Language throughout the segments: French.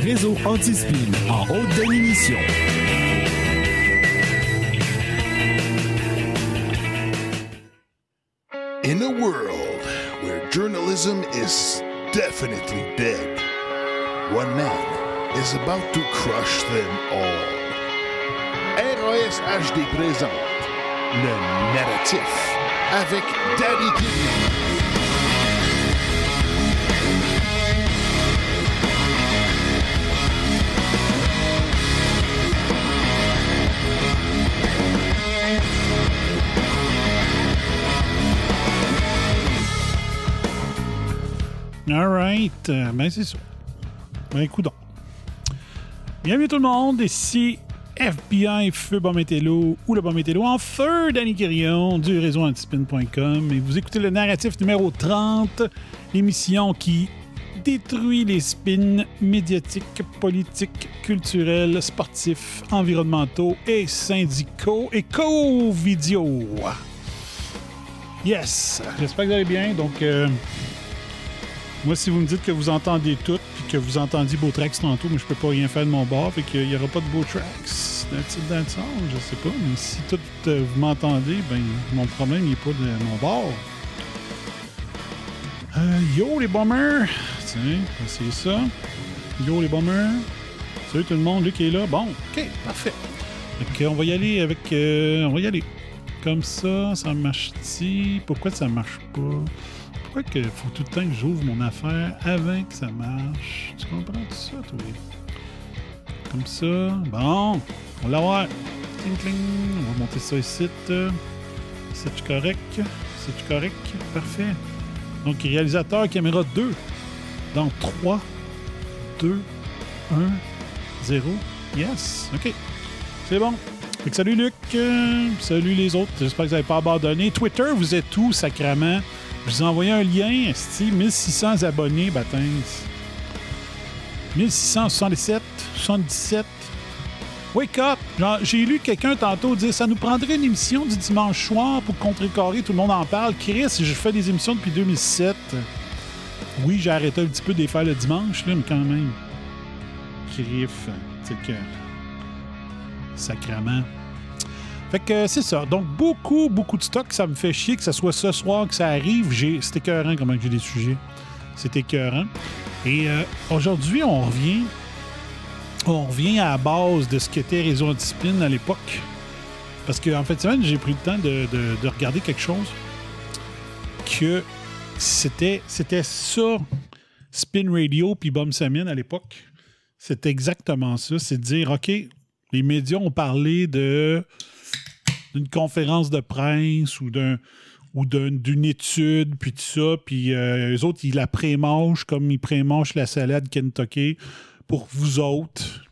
Réseau anti-spin en haute définition. In a world where journalism is definitely dead, one man is about to crush them all. RAS HD présente le narratif avec Danny Killian. All right. Euh, ben, c'est ça. Ben, écoute Bienvenue tout le monde. Ici FBI Feu Métello ou le Métello en feu, Danny Quirion du réseau antispin.com. Et vous écoutez le narratif numéro 30, l'émission qui détruit les spins médiatiques, politiques, culturels, sportifs, environnementaux et syndicaux et co-vidéo. Yes! J'espère que vous allez bien. Donc, euh, moi, si vous me dites que vous entendez tout puis que vous entendiez beau tracks tantôt, mais je peux pas rien faire de mon bord, fait qu'il n'y aura pas de beau tracks. That's it, that's all, je sais pas. Mais si tout euh, vous m'entendez, ben mon problème n'est pas de mon bord. Euh, yo les bombers! Tiens, c'est ça. Yo les bombers! Salut tout le monde, Luc est là. Bon, ok, parfait. Donc, on va y aller avec. euh, on va y aller. Comme ça, ça marche-t-il? Pourquoi ça marche pas? Pourquoi qu'il faut tout le temps que j'ouvre mon affaire avant que ça marche? Tu comprends tout ça, toi? Comme ça. Bon, on va voir. Cling, cling. On va monter ça ici. C'est-tu correct? C'est-tu correct? Parfait. Donc, réalisateur caméra 2. Dans 3, 2, 1, 0. Yes. OK. C'est bon. Fait que salut Luc. Salut les autres. J'espère que vous n'avez pas abandonné. Twitter, vous êtes où, sacrament? Je vous ai un lien, esti, 1600 abonnés, baptême. 1677, 77. Wake up! J'ai lu quelqu'un tantôt dire ça nous prendrait une émission du dimanche soir pour contrecarrer, tout le monde en parle. Chris, je fais des émissions depuis 2007. Oui, j'ai arrêté un petit peu de les faire le dimanche, là, mais quand même. Criff, sais que. Sacrement. Fait que c'est ça. Donc, beaucoup, beaucoup de stock. Ça me fait chier que ce soit ce soir que ça arrive. J'ai... C'est écœurant comment j'ai des sujets. C'est écœurant. Et euh, aujourd'hui, on revient. On revient à la base de ce qu'était Réseau Antispin à l'époque. Parce qu'en fait, semaine, j'ai pris le temps de, de- de regarder quelque chose que c'était, c'était ça, Spin Radio puis Bomb Samin à l'époque. C'était exactement ça. C'est de dire, OK, les médias ont parlé de d'une conférence de presse ou d'un ou d'un- d'une étude, puis tout ça, puis euh, eux autres, ils la pré-mangent comme ils pré-mangent la salade Kentucky pour vous autres.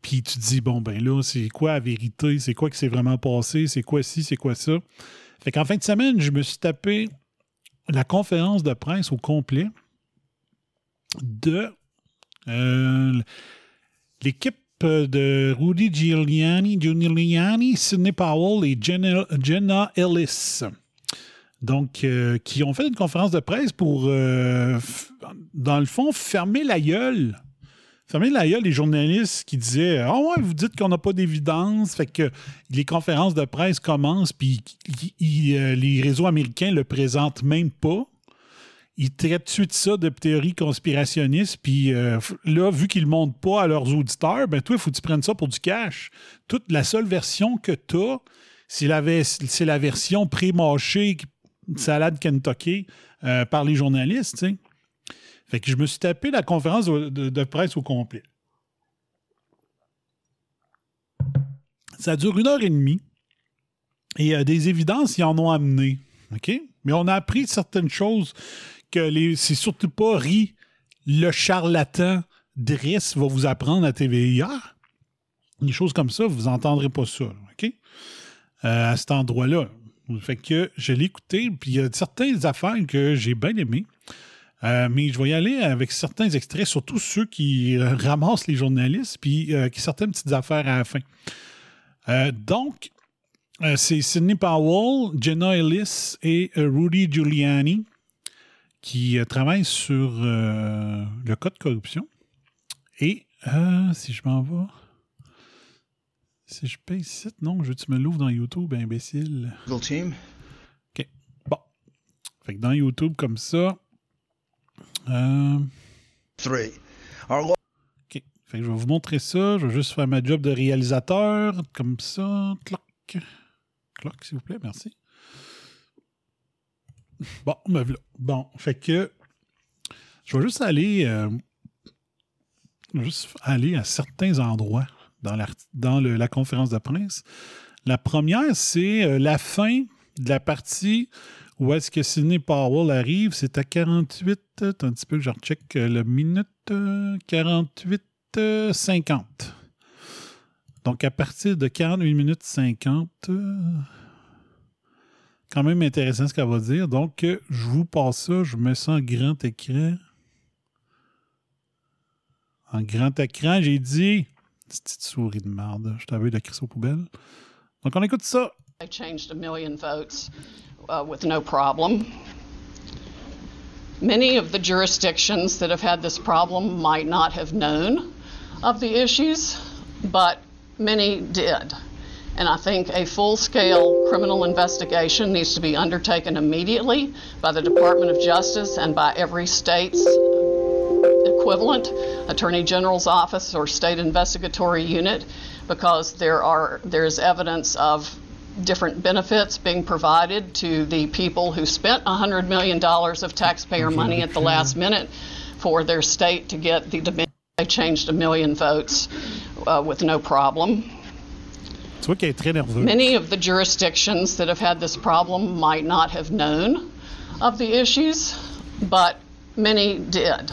Puis tu te dis, bon, ben là, c'est quoi la vérité? C'est quoi que c'est vraiment passé? C'est quoi ci? C'est quoi ça? Fait qu'en fin de semaine, je me suis tapé la conférence de presse au complet de euh, l'équipe de Rudy Giuliani, Giuliani, Sidney Powell et Jenna, Ellis. Donc, euh, qui ont fait une conférence de presse pour, euh, dans le fond, fermer la gueule. Fermer la gueule des journalistes qui disaient Ah ouais, vous dites qu'on n'a pas d'évidence. Fait que les conférences de presse commencent, puis euh, les réseaux américains le présentent même pas ils traitent tout de ça de théorie conspirationniste. Puis euh, là, vu qu'ils ne le montrent pas à leurs auditeurs, ben toi, il faut que tu prennes ça pour du cash. Toute la seule version que tu as, c'est la, version pré-mâchée salade Kentucky euh, par les journalistes. Fait que je me suis tapé la conférence de presse au complet. Ça dure une heure et demie. Et euh, des évidences, ils en ont amené. OK? Mais on a appris certaines choses que c'est surtout pas Ri, le charlatan Driss va vous apprendre à TVA. Des choses comme ça, vous n'entendrez pas ça. OK? Euh, à cet endroit-là. Fait que je l'ai écouté, puis il y a certaines affaires que j'ai bien aimées. Euh, mais je vais y aller avec certains extraits, surtout ceux qui euh, ramassent les journalistes, puis qui certaines petites affaires à la fin. Donc, c'est Sidney Powell, Jenna Ellis et Rudy Giuliani qui euh, travaille sur euh, le code de corruption. Et euh, si je m'en vais. Si je paye ici, non, je tu me l'ouvres dans YouTube, imbécile. Legal team. OK. Bon. Fait que dans YouTube, comme ça. Euh, Three. Our OK. Fait que je vais vous montrer ça. Je vais juste faire ma job de réalisateur. Comme ça. Cloc. Cloc, s'il vous plaît. Merci. Bon, me voilà. Bon, fait que je vais juste aller, euh, aller à certains endroits dans, la conférence de presse. La première, c'est euh, la fin de la partie où est-ce que Sidney Powell arrive. C'est à 48, euh, attends un petit peu que je recheck euh, le minute euh, 48, 50. Donc, à partir de 48 minutes 50, euh, quand même intéressant ce qu'elle va dire. Donc, euh, je vous passe ça. Je mets ça en grand écran. En grand écran, j'ai dit. Petite souris de merde. Je t'avais de crisser aux poubelles. Donc, on écoute ça. They changed a million votes uh, with no problem. Many of the jurisdictions that have had this problem might not have known of the issues, but many did. And I think a full scale criminal investigation needs to be undertaken immediately by the Department of Justice and by every state's equivalent attorney general's office or state investigatory unit because there are there's evidence of different benefits being provided to the people who spent $100 million of taxpayer money at the last minute for their state to get the demand. They changed a million votes uh, with no problem. Tu vois qu'elle est très nerveuse. Many of the jurisdictions that have had this problem might not have known of the issues, but many did.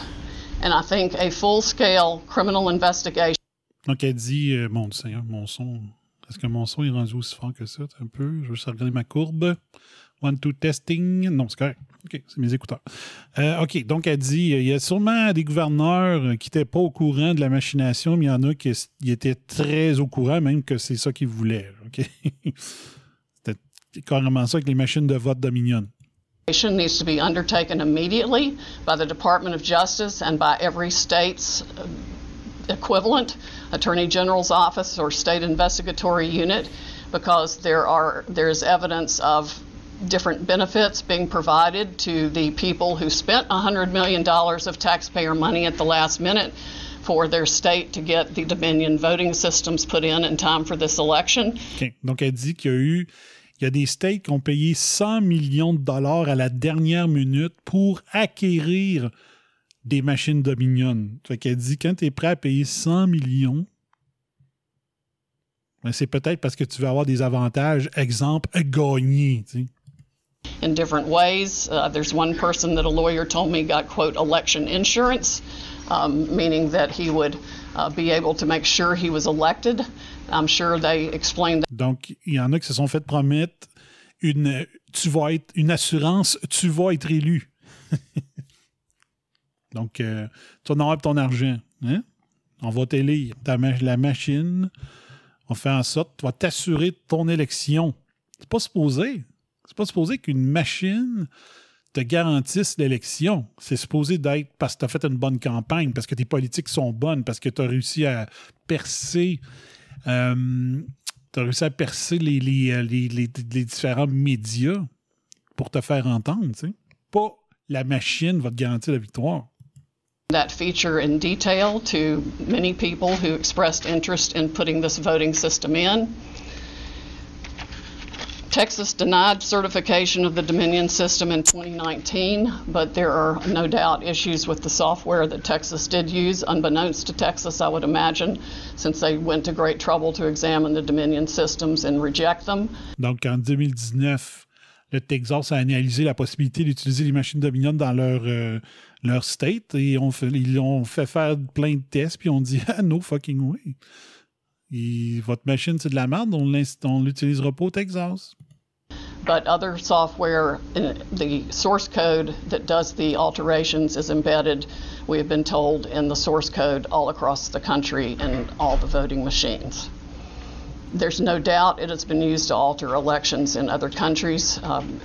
And I think a full scale criminal investigation. Donc, elle dit euh, Mon Seigneur, mon son. Est-ce que mon son est rendu aussi fort que ça? Un peu. Je veux juste regarder ma courbe. One, two, testing. Non, c'est correct. OK, c'est mes écouteurs. Euh, OK, donc elle dit il y a sûrement des gouverneurs euh, qui n'étaient pas au courant de la machination, mais il y en a qui étaient très au courant, même que c'est ça qu'ils voulaient. OK? C'était carrément ça avec les machines de vote Dominion. needs to be undertaken immediately by the Department of Justice and by every state's uh, equivalent attorney general's office or state investigatory unit because there are there's evidence of different benefits being provided to the people who spent $100 million of taxpayer money at the last minute for their state to get the Dominion voting systems put in in time for this election. OK. Donc, elle dit qu'il y a eu. Il y a des states qui ont payé 100 millions de dollars à la dernière minute pour acquérir des machines Dominion. Fait qu'elle dit quand tu es prêt à payer 100 millions, ben, c'est peut-être parce que tu veux avoir des avantages, exemple, gagner. In different ways. Uh, there's one person that a lawyer told me got, quote, election insurance, um, meaning that he would uh, be able to make sure he was elected. I'm sure they explained Donc, il y en a qui se sont fait promettre une, tu vas être, une assurance, tu vas être élu. Donc, euh, tu vas ton argent. hein? On va t'élire. La machine, on fait en sorte, tu vas t'assurer de ton élection. C'est pas supposé. C'est pas supposé qu'une machine te garantisse l'élection. C'est supposé d'être parce que tu as fait une bonne campagne, parce que tes politiques sont bonnes, parce que tu as réussi à percer euh, réussi à percer les, euh, les- les- les différents médias pour te faire entendre. Pas la machine va te garantir la victoire. feature. Texas denied certification of the Dominion system in 2019, but there are no doubt issues with the software that Texas did use, unbeknownst to Texas, I would imagine, since they went to great trouble to examine the Dominion systems and reject them. Donc, en 2019, le Texas a analysé la possibilité d'utiliser les machines Dominion dans leur, euh, leur state et on fait- ils ont fait faire plein de tests puis on dit ah, no fucking way. Votre machine, c'est de la merde, on l'utilisera pas au Texas. But other software, in the source code that does the alterations is embedded, we have been told, in the source code all across the country in all the voting machines. There's no doubt it has been used to alter elections in other countries. Um,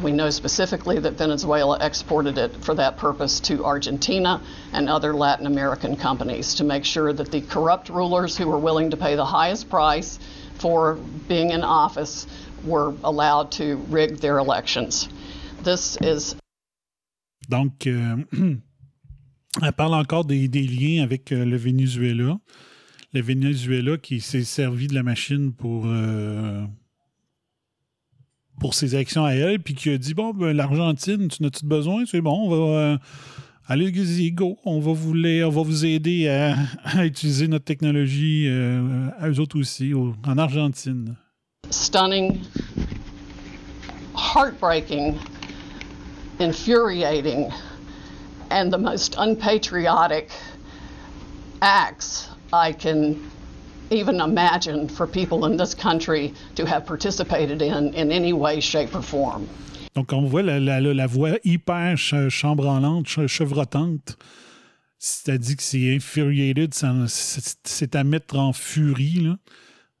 we know specifically that Venezuela exported it for that purpose to Argentina and other Latin American companies to make sure that the corrupt rulers who were willing to pay the highest price for being in office were allowed to rig their elections. This is Donc, euh, elle parle encore des, des liens avec euh, le Venezuela. Le Venezuela qui s'est servi de la machine pour, euh, pour ses actions à elle, puis qui a dit Bon, ben, l'Argentine, tu n'as-tu besoin? C'est bon, on va. euh, Allez, go, on va vous, les- on va vous aider à, utiliser notre technologie euh, à eux autres aussi, au- en Argentine. stunning, heartbreaking, infuriating, and the most unpatriotic acts I can even imagine for people in this country to have participated in in any way, shape, or form. Donc, on voit la, voix hyper ch- chambranlante, ch- chevrotante. C'est-à-dire que c'est infuriated, c'est c'est à mettre en furie.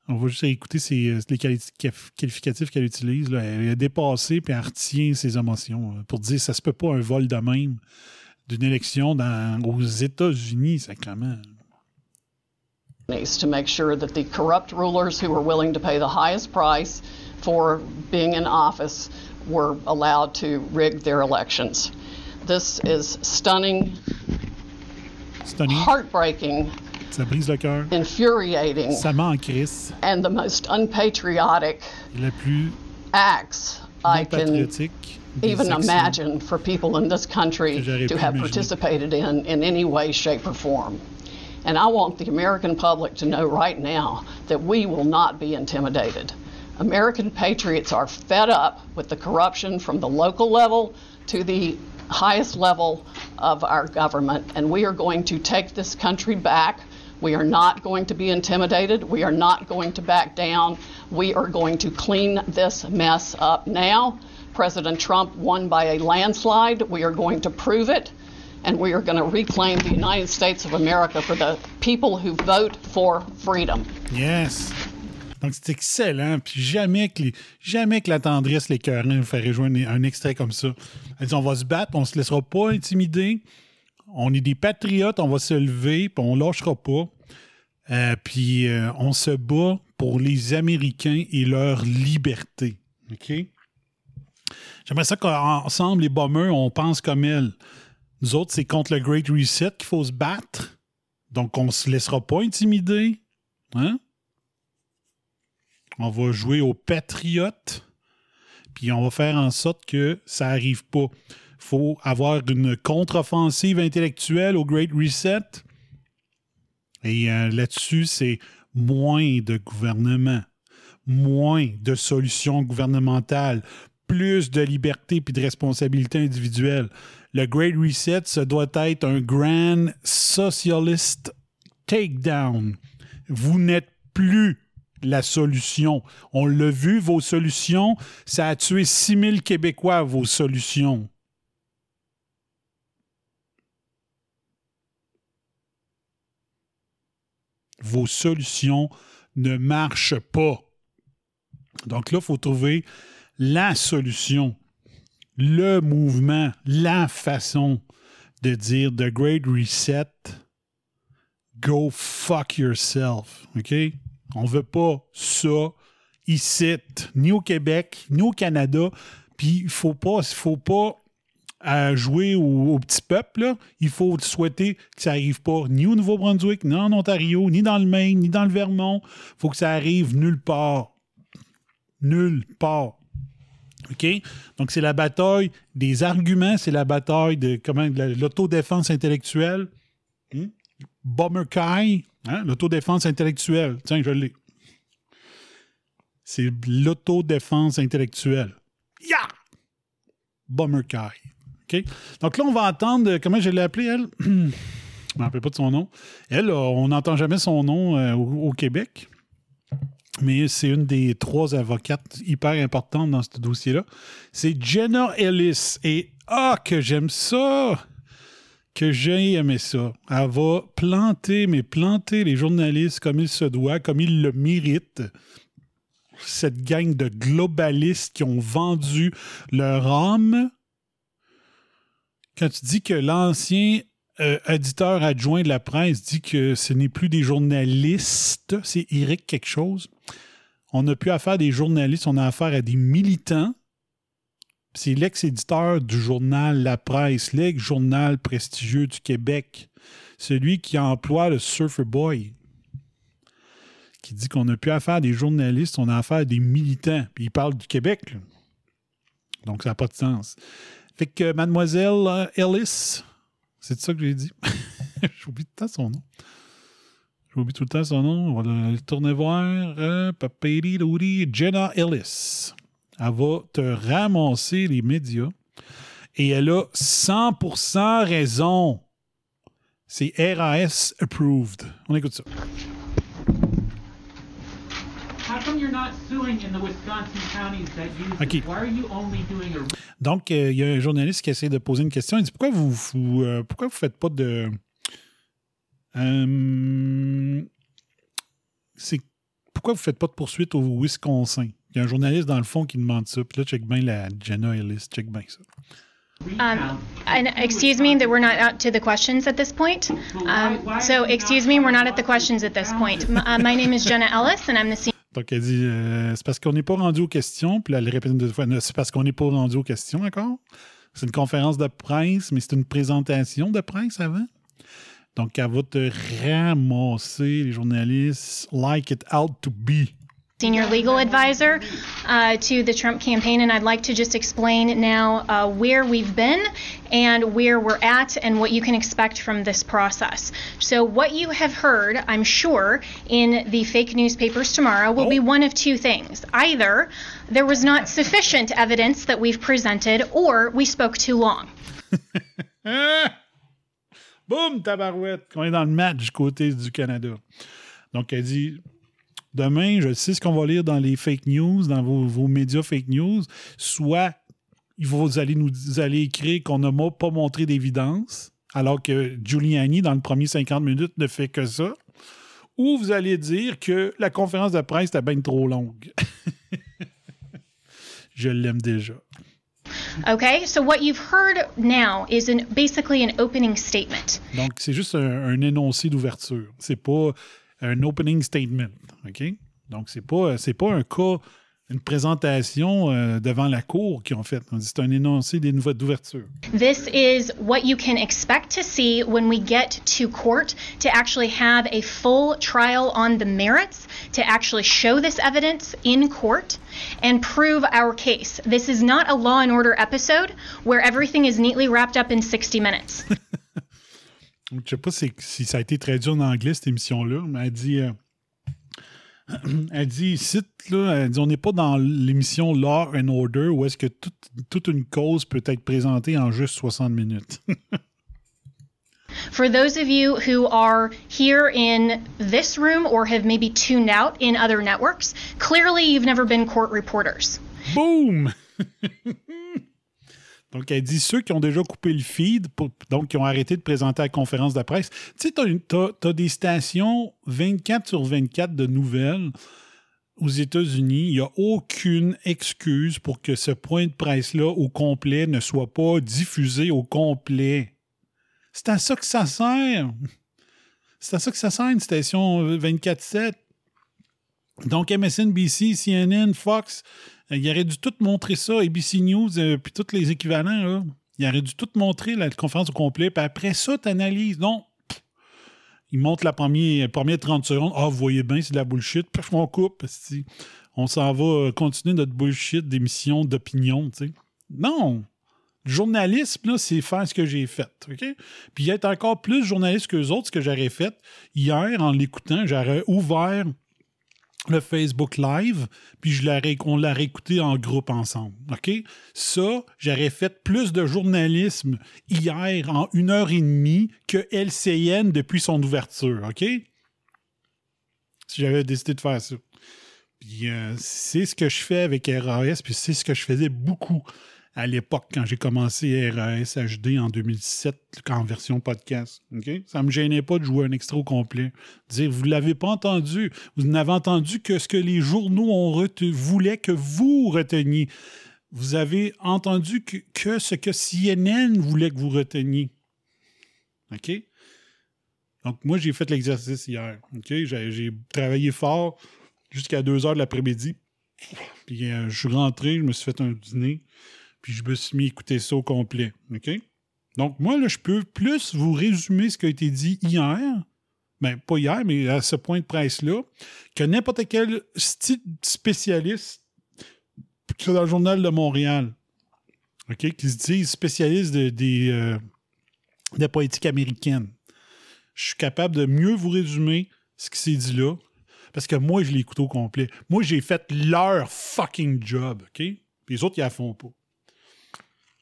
On va juste écouter euh, les qualificatifs qu'elle utilise. là. Elle est dépassée puis elle retient ses émotions là, pour dire ça se peut pas un vol de même d'une élection aux États-Unis, sacrément. To make sure that the corrupt rulers who were willing to pay the highest price for being in office were allowed to rig their elections. This is stunning, Stunning, heartbreaking, ça brise le cœur. infuriating, Ça en crise. and the most unpatriotic La plus acts I can even imagine for people in this country to have participated in in any way, shape, or form. And I want the American public to know right now that we will not be intimidated. American patriots are fed up with the corruption from the local level to the highest level of our government, and we are going to take this country back. We are not going to be intimidated. We are not going to back down. We are going to clean this mess up now. President Trump won by a landslide. We are going to prove it. And we are going to reclaim the United States of America for the people who vote for freedom. Yes. Donc, c'est excellent. Puis jamais que, jamais que la tendresse, les cœurs nous ferait jouer un, extrait comme ça. Elle dit on va se battre, on se laissera pas intimider. On est des patriotes, on va se lever, puis on lâchera pas. Euh, puis euh, on se bat pour les Américains et leur liberté. OK? J'aimerais ça qu'ensemble, les bombers, on pense comme elle. Nous autres, c'est contre le Great Reset qu'il faut se battre. Donc, on se laissera pas intimider. Hein? On va jouer aux patriotes. Puis on va faire en sorte que ça n'arrive pas. faut avoir une contre-offensive intellectuelle au Great Reset. Et euh, là-dessus, c'est moins de gouvernement, moins de solutions gouvernementales, plus de liberté puis de responsabilité individuelle. Le Great Reset, ça doit être un grand socialist takedown. Vous n'êtes plus la solution. On l'a vu, vos solutions, ça a tué 6000 Québécois, vos solutions. Vos solutions ne marchent pas. Donc là, il faut trouver la solution, le mouvement, la façon de dire The Great Reset, go fuck yourself. OK? On veut pas ça ici, ni au Québec, ni au Canada. Puis il faut pas, faut pas euh, jouer au, petit peuple. Il faut souhaiter que ça arrive pas ni au Nouveau-Brunswick, ni en Ontario, ni dans le Maine, ni dans le Vermont. Il faut que ça arrive nulle part. Nulle part. OK? Donc, c'est la bataille des arguments, c'est la bataille de comment de la- l'autodéfense intellectuelle. Hmm? Kai, hein? l'autodéfense intellectuelle. Tiens, je l'ai. C'est l'autodéfense intellectuelle. Yeah! Bomber Kai. Donc là, on va entendre, euh, comment je l'ai appelée, elle? je ne me rappelle pas de son nom. Elle, euh, on n'entend jamais son nom euh, au Québec. Mais c'est une des trois avocates hyper importantes dans ce dossier-là. C'est Jenna Ellis. Et ah, que j'aime ça! que j'ai aimé ça. Elle va planter, mais planter les journalistes comme il se doit, comme ils le méritent. Cette gang de globalistes qui ont vendu leur âme. Quand tu dis que l'ancien euh, éditeur adjoint de la presse dit que ce n'est plus des journalistes, c'est Eric quelque chose. On n'a plus affaire à des journalistes, on a affaire à des militants. C'est l'ex-éditeur du journal La Presse, l'ex-journal prestigieux du Québec, celui qui emploie le Surfer Boy, qui dit qu'on n'a plus affaire à des journalistes, on a affaire à des militants. Puis il parle du Québec. Donc ça n'a pas de sens. Fait que mademoiselle euh, Ellis, c'est ça que j'ai dit. J'oublie tout le temps son nom. J'oublie tout le temps son nom. On va le tourner voir. Euh, papidi-doudi, Jenna Ellis. Elle va te ramasser les médias. Et elle a 100% raison. C'est RAS approved. On écoute ça. How come you're not suing in the Wisconsin counties that use Okay. it? Why are you only doing a Donc, euh, il y a un journaliste qui essaie de poser une question. Il dit Pourquoi vous vous, euh, pourquoi vous faites pas de. Euh, c'est pourquoi vous faites pas de poursuite au Wisconsin? Il y a un journaliste dans le fond qui demande ça. Puis là, check bien la Jenna Ellis, check bien ça. recount? And excuse me that we're not out to the questions at this point. Um, so excuse me, we're not at the questions at this point. M- uh, my name is Jenna Ellis, and I'm the senior. Donc, elle dit euh, C'est parce qu'on n'est pas rendu aux questions. Puis là, elle répète deux fois C'est parce qu'on n'est pas rendu aux questions encore. C'est une conférence de presse, mais c'est une présentation de presse avant. Donc, elle va te ramasser, les journalistes, like it out to be. Senior legal advisor uh, to the Trump campaign, and I'd like to just explain now uh, where we've been and where we're at and what you can expect from this process. So, what you have heard, I'm sure, in the fake newspapers tomorrow will be one of two things. Either there was not sufficient evidence that we've presented, or we spoke too long. Hein? Boum, tabarouette. On est dans le match du côté du Canada. Donc, elle dit Demain, je sais ce qu'on va lire dans les fake news, dans vos, vos médias fake news. Soit vous allez nous vous allez écrire qu'on n'a pas montré d'évidence, alors que Giuliani, dans le premier 50 minutes, ne fait que ça. Ou vous allez dire que la conférence de presse était bien trop longue. je l'aime déjà. Okay, so what you've heard now is an, basically an opening statement. Donc, c'est juste un, un énoncé d'ouverture. C'est pas un opening statement. OK? Donc, c'est pas, euh, pas un cas, une présentation euh, devant la cour qu'ils ont. C'est un énoncé d'ouverture. This is what you can expect to see when we get to court to actually have a full trial on the merits, to actually show this evidence in court and prove our case. This is not a law and order episode where everything is neatly wrapped up in 60 minutes. Je sais pas si, si ça a été traduit en anglais, cette émission-là, mais elle dit. euh, elle dit, cite, là, elle dit, on n'est pas dans l'émission Law and Order où est-ce que toute, toute une cause peut être présentée en juste 60 minutes. For those of you who are here in this room or have maybe tuned out in other networks, clearly you've never been court reporters. Boum! Donc, elle dit ceux qui ont déjà coupé le feed, donc qui ont arrêté de présenter la conférence de presse. Tu sais, tu as, des stations 24 sur 24 de nouvelles aux États-Unis. Il n'y a aucune excuse pour que ce point de presse-là au complet ne soit pas diffusé au complet. C'est à ça que ça sert. C'est à ça que ça sert, une station 24-7. Donc, MSNBC, CNN, Fox, euh, il aurait dû tout montrer ça, ABC News, euh, puis tous les équivalents. Il aurait dû tout montrer la conférence au complet, puis après ça, tu analyses. Non. Il montre la première, première 30 secondes. Ah, vous voyez bien, c'est de la bullshit. Puis on coupe. On s'en va euh, continuer notre bullshit d'émission d'opinion. Non. Le journalisme, là, c'est faire ce que j'ai fait. OK? Puis être encore plus journaliste que les autres, ce que j'aurais fait hier en l'écoutant, j'aurais ouvert le Facebook Live, puis je on l'aurait écouté en groupe ensemble. OK? Ça, j'aurais fait plus de journalisme hier en une heure et demie que LCN depuis son ouverture. OK? Si j'avais décidé de faire ça. Puis euh, c'est ce que je fais avec RAS, puis c'est ce que je faisais beaucoup à l'époque quand j'ai commencé RAS HD en 2007 en version podcast. Ça me gênait pas de jouer un extra au complet. Dire, vous l'avez pas entendu. Vous n'avez entendu que ce que les journaux voulaient que vous reteniez. Vous avez entendu que, que ce que CNN voulait que vous reteniez. OK? Donc, moi, j'ai fait l'exercice hier. OK? J'ai travaillé fort jusqu'à 2 heures de l'après-midi. Puis, euh, je suis rentré, je me suis fait un dîner puis je me suis mis à écouter ça au complet. OK? Donc, moi, là, je peux plus vous résumer ce qui a été dit hier, ben, pas hier, mais à ce point de presse-là, que n'importe quel spécialiste dans le Journal de Montréal, OK, qui se dit spécialiste de, des, euh, de politique américaine. Je suis capable de mieux vous résumer ce qui s'est dit là, parce que moi, je l'ai écouté au complet. Moi, j'ai fait leur fucking job, OK? Les autres, ils la font pas.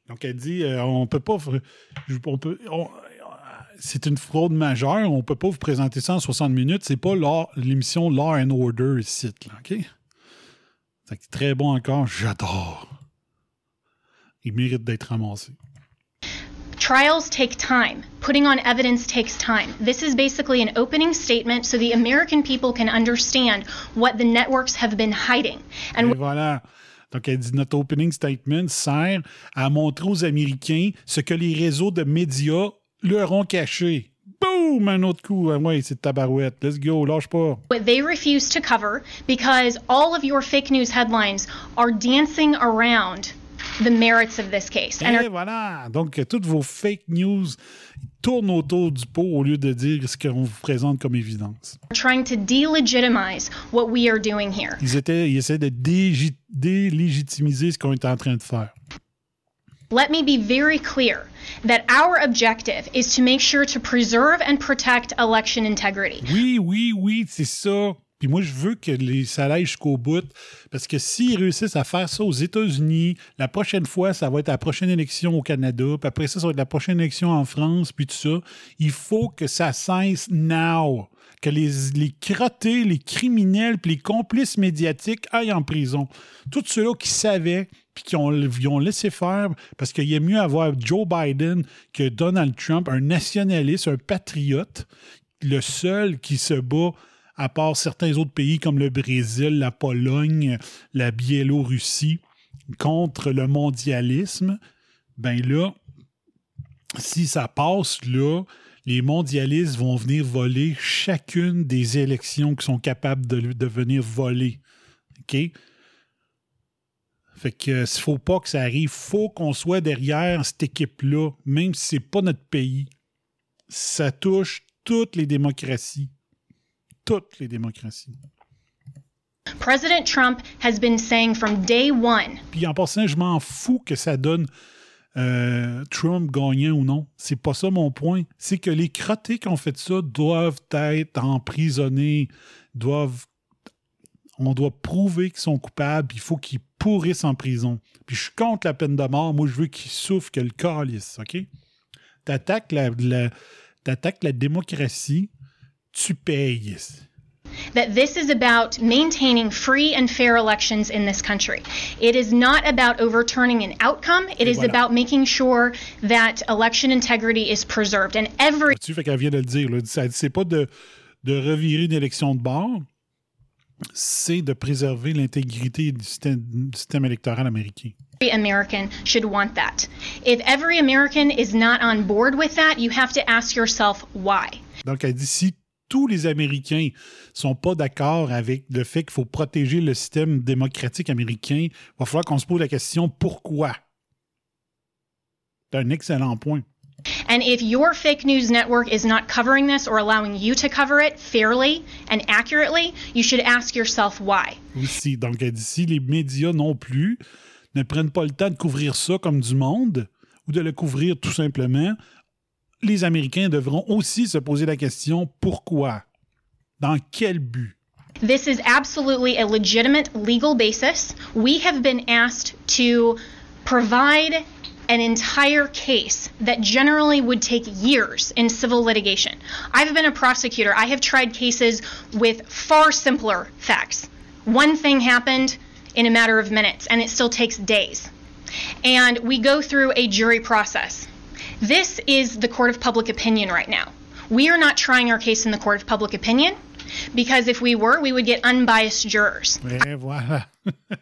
Donc, elle dit euh, on peut pas. On peut, c'est une fraude majeure. On peut pas vous présenter ça en 60 minutes. C'est pas l'émission Law and Order ici. Là, OK? C'est très bon encore. J'adore. Il mérite d'être ramassé. Trials take time. Putting on evidence takes time. This is basically an opening statement so the American people can understand what the networks have been hiding. And Et voilà. Donc, elle dit notre opening statement sert à montrer aux Américains ce que les réseaux de médias leur ont caché. Boom! Un autre coup. Ah ouais, c'est tabarouette. Let's go, lâche pas. What they refuse to cover because all of your fake news headlines are dancing around the merits of this case. Et are... voilà. Donc, toutes vos fake news tournent autour du pot au lieu de dire ce qu'on vous présente comme évidence. Trying to delegitimize what we are doing here. Ils, étaient, ils essaient de délégitimiser ce qu'on est en train de faire. Let me be very clear that our objective is to make sure to preserve and protect election integrity. Oui, oui, oui, c'est ça. Puis moi, je veux que les, ça aille jusqu'au bout. Parce que s'ils réussissent à faire ça aux États-Unis, la prochaine fois, ça va être la prochaine élection au Canada. Puis après ça, ça va être la prochaine élection en France, puis tout ça. Il faut que ça cesse now. Que les, les crottés, les criminels, puis les complices médiatiques aillent en prison. Tous ceux-là qui savaient, puis qui ont, laissé faire, parce qu'il y a mieux avoir Joe Biden que Donald Trump, un nationaliste, un patriote, le seul qui se bat à part certains autres pays comme le Brésil, la Pologne, la Biélorussie, contre le mondialisme, ben là, si ça passe là, les mondialistes vont venir voler chacune des élections qui sont capables de, de venir voler. OK? Fait que s'il faut pas que ça arrive, faut qu'on soit derrière cette équipe-là, même si c'est pas notre pays. Ça touche toutes les démocraties toutes les démocraties. President Trump has been saying from day one. Puis en passant, je m'en fous que ça donne euh, Trump gagnant ou non. C'est pas ça mon point. C'est que les crottés qui ont fait ça doivent être emprisonnés, doivent. On doit prouver qu'ils sont coupables. Il faut qu'ils pourrissent en prison. Puis je suis contre la peine de mort. Moi, je veux qu'ils souffrent que le calice, OK? T'attaques la, la, la démocratie, tu payes. That this is about maintaining free and fair elections in this country. It is not about overturning an outcome. It is voilà. about making sure that election integrity is preserved. And every. Tu fais qu'elle vient de le dire. C'est pas de, de revirer une élection de bord. C'est de préserver l'intégrité du système, du système électoral américain. Every American should want that. If every American is not on board with that, you have to ask yourself why. Donc, elle dit si tous les Américains sont pas d'accord avec le fait qu'il faut protéger le système démocratique américain, il va falloir qu'on se pose la question pourquoi? C'est un excellent point. And if your fake news network is not covering this or allowing you to cover it fairly and accurately, you should ask yourself why. Aussi, donc elle dit si les médias non plus ne prennent pas le temps de couvrir ça comme du monde ou de le couvrir tout simplement, les Américains devront aussi se poser la question pourquoi Dans quel but This is absolutely a legitimate legal basis. We have been asked to provide an entire case that generally would take years in civil litigation. I've been a prosecutor. I have tried cases with far simpler facts. One thing happened in a matter of minutes, and it still takes days. and we go through a jury process. This is the court of public opinion right now. We are not trying our case in the court of public opinion because if we were, we would get unbiased jurors. Et voilà.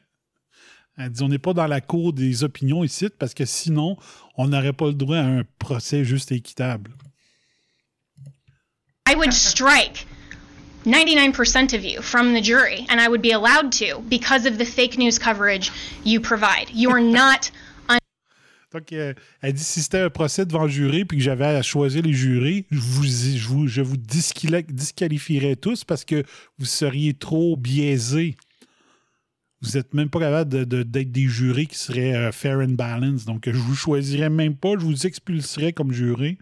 Elle dit on n'est pas dans la cour des opinions ici parce que sinon, on n'aurait pas le droit à un procès juste et équitable. I would strike 99% of you from the jury, and I would be allowed to because of the fake news coverage you provide. You are not Donc, euh, elle dit si c'était un procès devant le jury puis que j'avais à choisir les jurés, je vous, disqualifierais tous parce que vous seriez trop biaisés. Vous n'êtes même pas capable d'être des jurés qui seraient euh, fair and balanced. Donc, je vous choisirais même pas, je vous expulserais comme juré.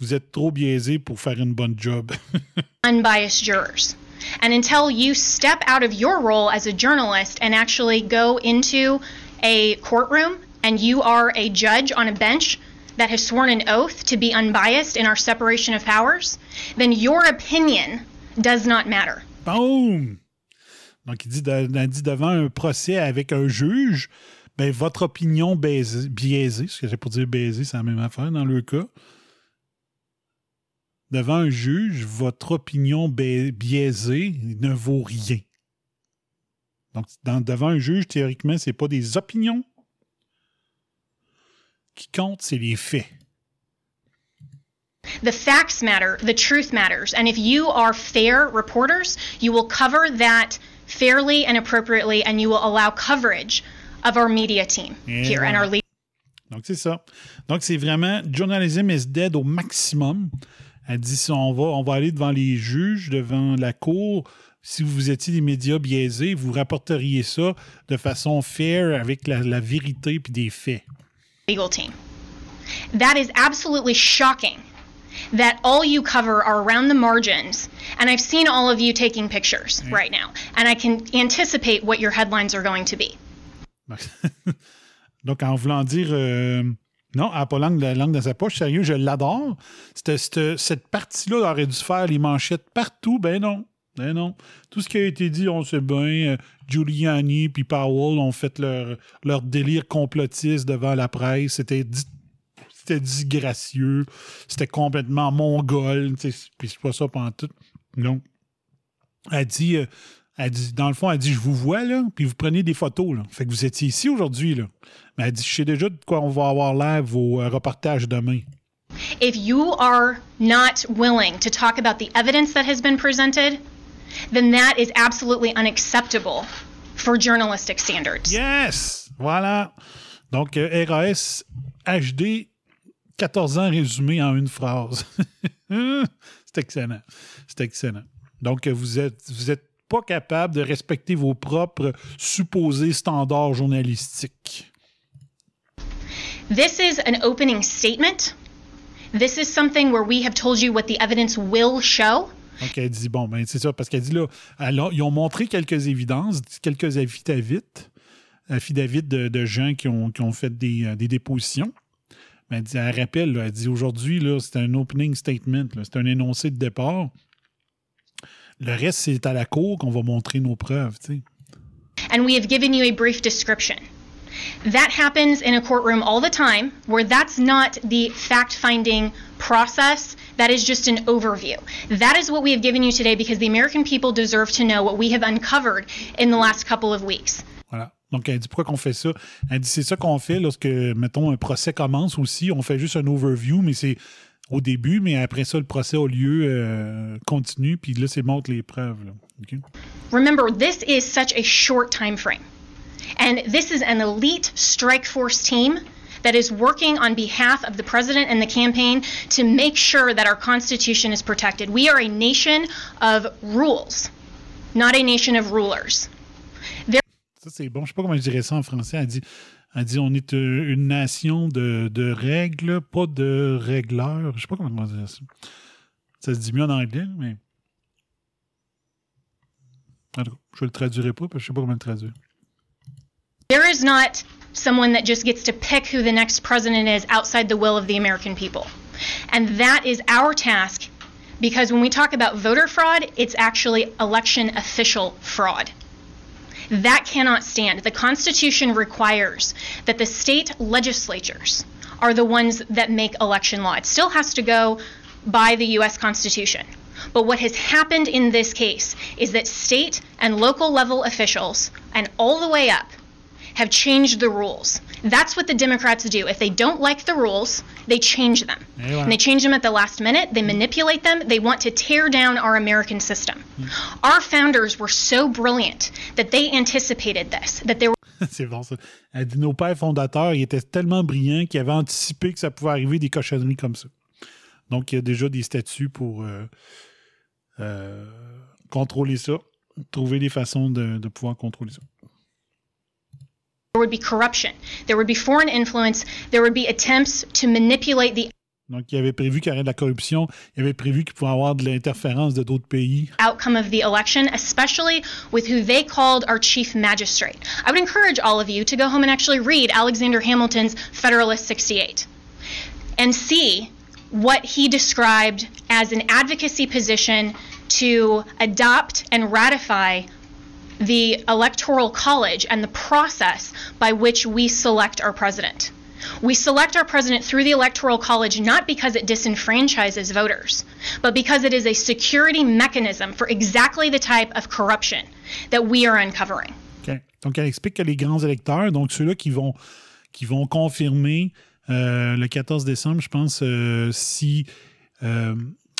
Vous êtes trop biaisés pour faire une bonne job. unbiased jurors. And until you step out of your role as a journalist and actually go into a courtroom and you are a judge on a bench that has sworn an oath to be unbiased in our separation of powers, then your opinion does not matter. Boom! Donc, il dit, de- elle dit devant un procès avec un juge, ben, votre opinion biaisée, ce que j'ai pour dire baisée, c'est la même affaire dans le cas. Devant un juge, votre opinion biaisée ne vaut rien. Donc, dans- devant un juge, théoriquement, c'est pas des opinions qui comptent, c'est les faits. The facts matter, the truth matters. And if you are fair reporters, you will cover that fairly and appropriately, and you will allow coverage of our media team Et here and our lead. Donc, c'est ça. Donc, c'est vraiment journalism is dead au maximum. Elle dit si on va, on va aller devant les juges, devant la cour. Si vous étiez des médias biaisés, vous rapporteriez ça de façon fair avec la, la vérité puis des faits. Legal team. That is absolutely shocking that all you cover are around the margins. And I've seen all of you taking pictures right now. And I can anticipate what your headlines are going to be. Donc, en voulant dire euh, non, elle n'a pas langue, la langue dans sa poche, sérieux, je l'adore. Cette partie-là aurait dû faire les manchettes partout. Ben non. Ben non. Tout ce qui a été dit, on sait bien. euh, Giuliani puis Powell ont fait leur, leur délire complotiste devant la presse. C'était di- c'était disgracieux. C'était complètement mongol. Puis c'est pas ça pendant tout. Donc, elle dit, euh, elle dit, dans le fond, elle dit, je vous vois, là, puis vous prenez des photos, là. Fait que vous étiez ici aujourd'hui, là. Mais elle dit, je sais déjà de quoi on va avoir l'air vos euh, reportages demain. If you are not willing to talk about the evidence that has been presented, then that is absolutely unacceptable for journalistic standards. Yes! Voilà. Donc, RAS HD, 14 ans résumé en une phrase. C'est excellent. C'est excellent. Donc, euh, vous êtes, vous êtes pas capable de respecter vos propres supposés standards journalistiques. This is an opening statement. This is something where we have told you what the evidence will show. Donc, elle dit, bon, ben, c'est ça, parce qu'elle dit là, ils ont montré quelques évidences, quelques affidavits, affidavits de, de gens qui ont, qui ont fait des, euh, des dépositions. Mais elle, dit, elle rappelle, elle dit, aujourd'hui, là, c'est un opening statement, c'est un énoncé de départ. Le reste, c'est à la cour qu'on va montrer nos preuves, tu sais. and we have given you a brief description. That happens in a courtroom all the time, where that's not the fact finding process, that is just an overview. That is what we have given you today because the American people deserve to know what we have uncovered in the last couple of weeks. Voilà. Donc, elle dit pourquoi qu'on fait ça. Elle dit c'est ça qu'on fait lorsque, mettons, un procès commence aussi. On fait juste un overview, mais c'est au début, mais après ça, le procès a lieu, euh, continue, puis là, c'est montre les preuves. là. OK? Remember, this is such a short time frame. And this is an elite strike force team that is working on behalf of the president and the campaign to make sure that our Constitution is protected. We are a nation of rules, not a nation of rulers. Ça, c'est bon. Je sais pas comment je dirais ça en français. Elle dit, elle dit on est euh, une nation de, de règles, pas de régleurs. Je sais pas comment on dire ça. Ça se dit mieux en anglais, mais. En tout cas, je le traduirai pas parce que je sais pas comment le traduire. There is not someone that just gets to pick who the next president is outside the will of the American people. And that is our task because when we talk about voter fraud, it's actually election official fraud. That cannot stand. The Constitution requires that the state legislatures are the ones that make election law. It still has to go by the U.S. Constitution. But what has happened in this case is that state and local level officials, and all the way up, have changed the rules. That's what the Democrats do. If they don't like the rules, they change them. Ouais. And they change them at the last minute, they manipulate them, they want to tear down our American system. Our founders were so brilliant that they anticipated this, that there C'est bon, ça. Elle dit nos pères fondateurs, ils étaient tellement brillants qu'ils avaient anticipé que ça pouvait arriver des cochonneries comme ça. Donc, il y a déjà des statuts pour euh, euh, contrôler ça, trouver des façons de, de pouvoir contrôler ça. Would be corruption, there would be foreign influence, there would be attempts to manipulate the Donc, il avait prévu qu'il y aurait de la corruption, il avait prévu qu'il pouvait avoir de l'interférence de d'autres pays. outcome of the election, especially with who they called our chief magistrate. I would encourage all of you to go home and actually read Alexander Hamilton's Federalist 68 and see what he described as an advocacy position to adopt and ratify the Electoral College and the process by which we select our president. We select our president through the Electoral College not because it disenfranchises voters, but because it is a security mechanism for exactly the type of corruption that we are uncovering. OK. Donc, elle explique que les grands électeurs, donc ceux-là qui vont, qui vont confirmer euh, le 14 décembre, je pense, euh, si euh,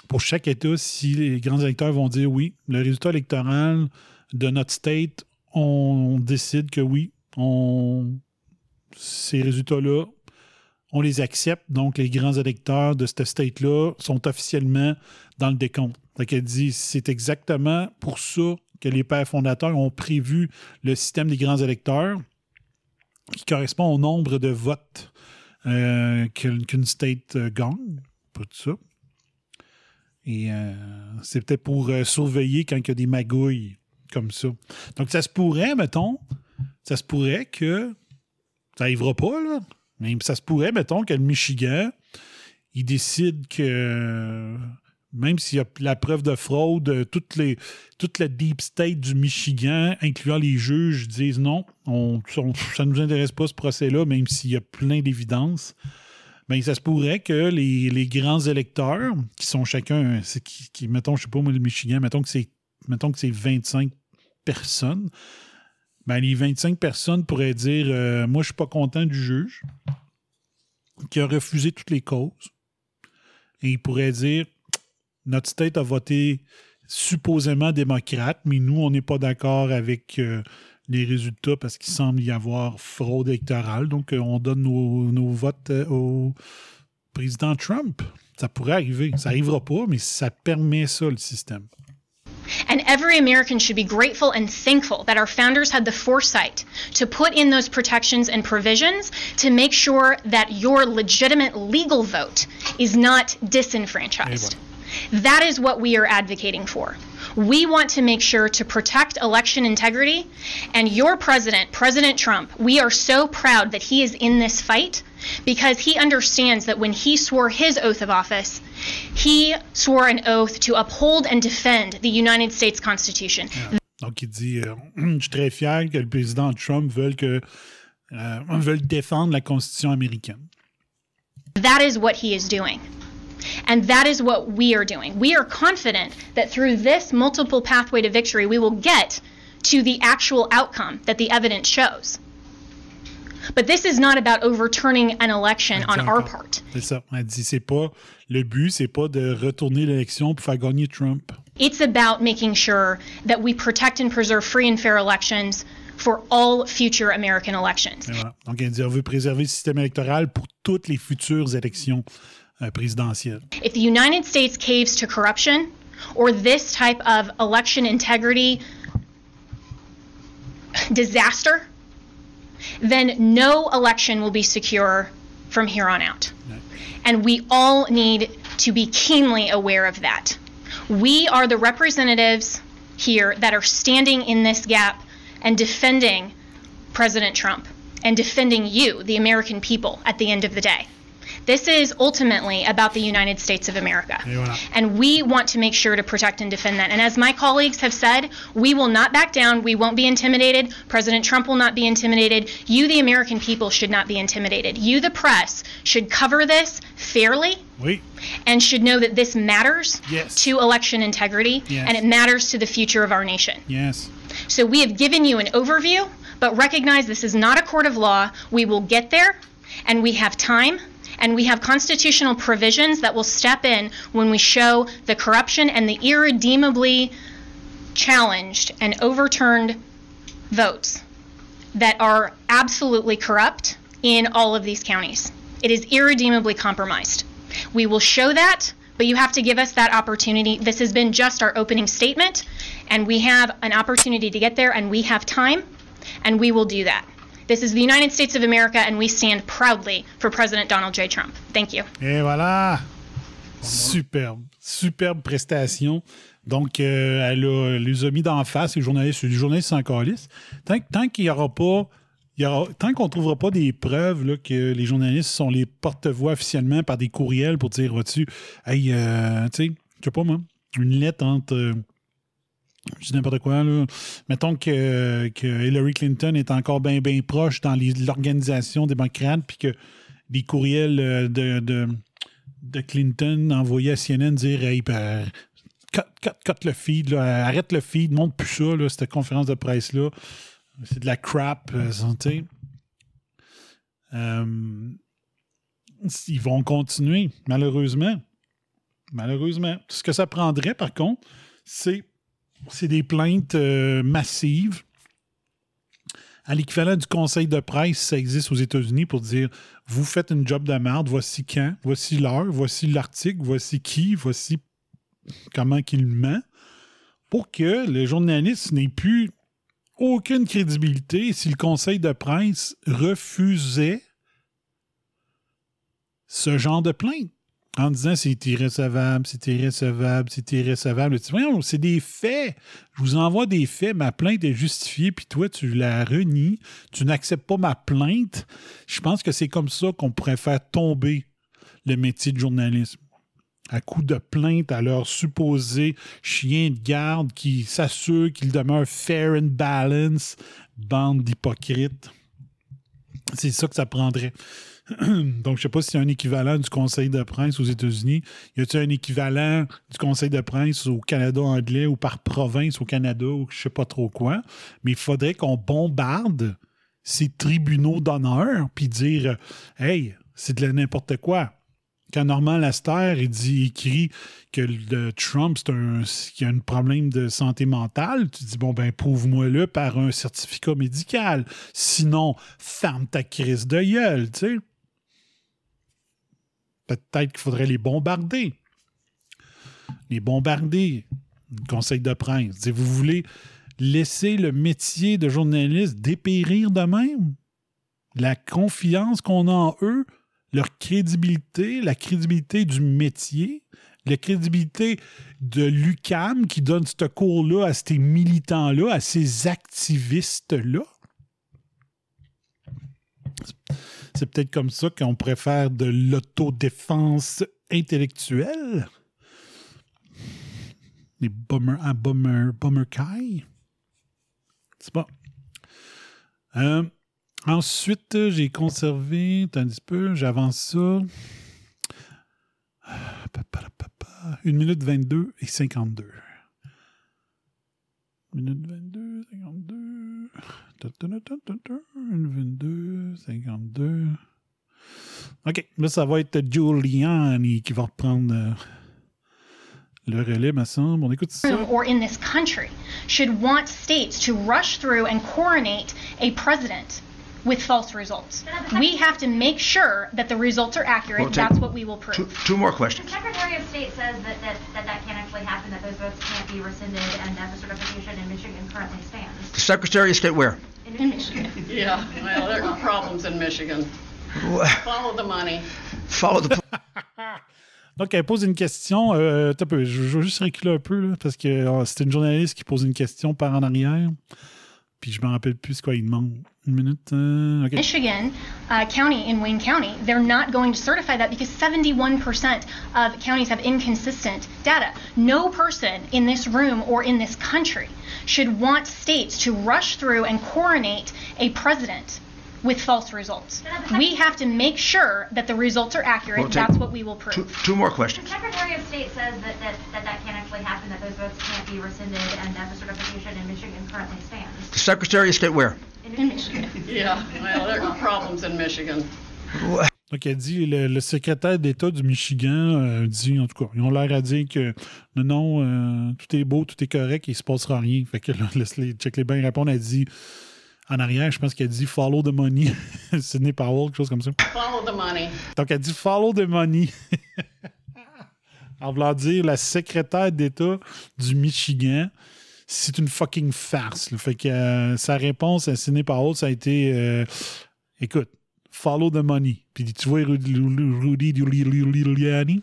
pour chaque État, si les grands électeurs vont dire oui, le résultat électoral de notre state, on, décide que oui, ces résultats-là, on les accepte. Donc, les grands électeurs de cette state-là sont officiellement dans le décompte. Donc, elle dit c'est exactement pour ça que les pères fondateurs ont prévu le système des grands électeurs qui correspond au nombre de votes euh, qu'une state euh, gagne. Pas tout ça. Et euh, c'est peut-être pour surveiller quand il y a des magouilles comme ça. Donc, ça se pourrait, mettons, ça se pourrait que ça n'arrivera pas, là. Mais ça se pourrait, mettons, que le Michigan, il décide que même s'il y a la preuve de fraude, euh, toutes les, toute la deep state du Michigan, incluant les juges, disent non, on, on- ça ne nous intéresse pas ce procès-là, même s'il y a plein d'évidences. Ben, ça se pourrait que les, les grands électeurs, qui sont chacun, qui, mettons, je sais pas moi, le Michigan, mettons que c'est mettons que c'est 25 personnes, ben, les 25 personnes pourraient dire euh, Moi, je suis pas content du juge qui a refusé toutes les causes. Et il pourrait dire Notre state a voté supposément démocrate, mais nous, on n'est pas d'accord avec euh, les résultats parce qu'il semble y avoir fraude électorale. Donc, euh, on donne nos, votes au président Trump. Ça pourrait arriver. Ça n'arrivera pas, mais ça permet ça, le système. And every American should be grateful and thankful that our founders had the foresight to put in those protections and provisions to make sure that your legitimate legal vote is not disenfranchised. That is what we are advocating for. We want to make sure to protect election integrity. And your president, President Trump, we are so proud that he is in this fight because he understands that when he swore his oath of office, he swore an oath to uphold and defend the United States Constitution. Ah. Donc, il dit euh, Je suis très fier que le président Trump veuille, que, euh, veuille défendre la Constitution américaine. That is what he is doing. And that is what we are doing. We are confident that through this multiple pathway to victory, we will get to the actual outcome that the evidence shows. But this is not about overturning an election on our part. C'est ça. Elle dit c'est pas le but, c'est pas de retourner l'élection pour faire gagner Trump. It's about making sure that we protect and preserve free and fair elections for all future American elections. Voilà. Donc, elle dit on veut préserver le système électoral pour toutes les futures élections euh, présidentielles. If the United States caves to corruption or this type of election integrity disaster, then no election will be secure from here on out. And we all need to be keenly aware of that. We are the representatives here that are standing in this gap and defending President Trump and defending you, the American people, at the end of the day. This is ultimately about the United States of America. And we want to make sure to protect and defend that. And as my colleagues have said, we will not back down. We won't be intimidated. President Trump will not be intimidated. You, the American people, should not be intimidated. You, the press, should cover this fairly Oui. and should know that this matters Yes. to election integrity Yes. and it matters to the future of our nation. Yes. So we have given you an overview, but recognize this is not a court of law. We will get there, and we have time, and we have constitutional provisions that will step in when we show the corruption and the irredeemably challenged and overturned votes that are absolutely corrupt in all of these counties. It is irredeemably compromised. We will show that, but you have to give us that opportunity. This has been just our opening statement, and we have an opportunity to get there, and we have time, and we will do that. This is the United States of America, and we stand proudly for President Donald J. Trump. Thank you. Et voilà. Superbe. Superbe prestation. Donc, euh, elle, a, les a mis d'en face, les journalistes. Les journalistes s'en calissent. Tant, tant qu'il n'y aura pas. tant qu'on ne trouvera pas des preuves là, que les journalistes sont les porte-voix officiellement par des courriels pour dire au-dessus, hey, euh, tu sais, je sais pas moi, une lettre entre. euh, je dis n'importe quoi, là. Mettons que, que Hillary Clinton est encore bien, proche dans les- l'organisation démocrate, puis que des courriels euh, de, de, Clinton envoyés à CNN dire Hey, ben, cut, cut, cut le feed, arrête le feed, monte plus ça, là, cette conférence de presse-là. C'est de la crap, euh, sais. Euh, ils vont continuer, malheureusement. Malheureusement. Ce que ça prendrait, par contre, c'est c'est des plaintes euh, massives. À l'équivalent du conseil de presse, ça existe aux États-Unis pour dire vous faites une job de merde, voici quand, voici l'heure, voici l'article, voici qui, voici comment qu'il ment, pour que le journaliste n'ait plus aucune crédibilité si le conseil de presse refusait ce genre de plainte en disant c'est irrécevable, c'est irrécevable, c'est irrécevable. C'est des faits. Je vous envoie des faits, ma plainte est justifiée, puis toi, tu la renies, tu n'acceptes pas ma plainte. Je pense que c'est comme ça qu'on pourrait faire tomber le métier de journalisme. À coup de plainte à leur supposé chien de garde qui s'assure qu'il demeure fair and balance, bande d'hypocrites. C'est ça que ça prendrait. Donc, je ne sais pas s'il y a un équivalent du conseil de presse aux États-Unis. Y a-t-il un équivalent du conseil de presse au Canada anglais ou par province au Canada ou je ne sais pas trop quoi? Mais il faudrait qu'on bombarde ces tribunaux d'honneur puis dire Hey, c'est de la n'importe quoi. Quand Normand Lester il dit, écrit que Trump, c'est un, a un problème de santé mentale, tu dis, bon, ben, prouve-moi-le par un certificat médical. Sinon, ferme ta crise de gueule, tu sais. Peut-être qu'il faudrait les bombarder. Les bombarder. Conseil de. Dis, vous voulez laisser le métier de journaliste dépérir de même? La confiance qu'on a en eux, leur crédibilité, la crédibilité du métier, la crédibilité de l'UCAM qui donne ce cours-là à ces militants-là, à ces activistes-là? C'est peut-être comme ça qu'on préfère de l'autodéfense intellectuelle. Les bummer, un bummer, bummer kai. C'est pas. Euh, Ensuite, j'ai conservé, un petit peu, j'avance ça. Papalapapa. Une minute 22 et 52. Minute 22, 52. Une 22, 52. OK, là, ça va être Giuliani qui va reprendre euh, le relais, me semble. On écoute ça. or in this country should want states to rush through and coronate a president with false results. We have to make sure that the results are accurate. Well, That's what we will prove. Two, two more The questions. Secretary of State says that, that, that that can't actually happen, that those votes can't be rescinded, and that the certification in Michigan currently stands. The Secretary of State where? In Michigan. Yeah, well, there are problems in Michigan. Follow the money. Follow the Donc, elle pose une question. Euh, attends un peu, je, je vais juste reculer un peu, là, parce que euh, c'était une journaliste qui pose une question par en arrière. Puis je me rappelle plus quoi il demande. Une minute. euh, OK. Michigan uh, County in Wayne County, they're not going to certify that because 71% of counties have inconsistent data. No person in this room or in this country should want states to rush through and coronate a president with false results. We have to make sure that the results are accurate. Well, That's what we will prove. Two, two more The questions. Secretary of State says that, that, that that can't actually happen, that those votes can't be rescinded, and that the certification in Michigan currently stands. The Secretary of State where? In Michigan. Yeah, well, there are problems in Michigan. Donc, elle dit, le, le secrétaire d'État du Michigan euh, dit, en tout cas, ils ont l'air à dire que non, non, euh, tout est beau, tout est correct, il ne se passera rien. Fait que là, laisse-les, check-les bien répondre. Elle dit, en arrière, je pense qu'elle dit follow the money. Sidney Powell, quelque chose comme ça. Follow the money. Donc, elle dit follow the money. en voulant dire la secrétaire d'État du Michigan, c'est une fucking farce. là. Fait que euh, sa réponse à Sidney Powell, ça a été euh, écoute, follow the money. Puis tu vois Rudy, Giuliani,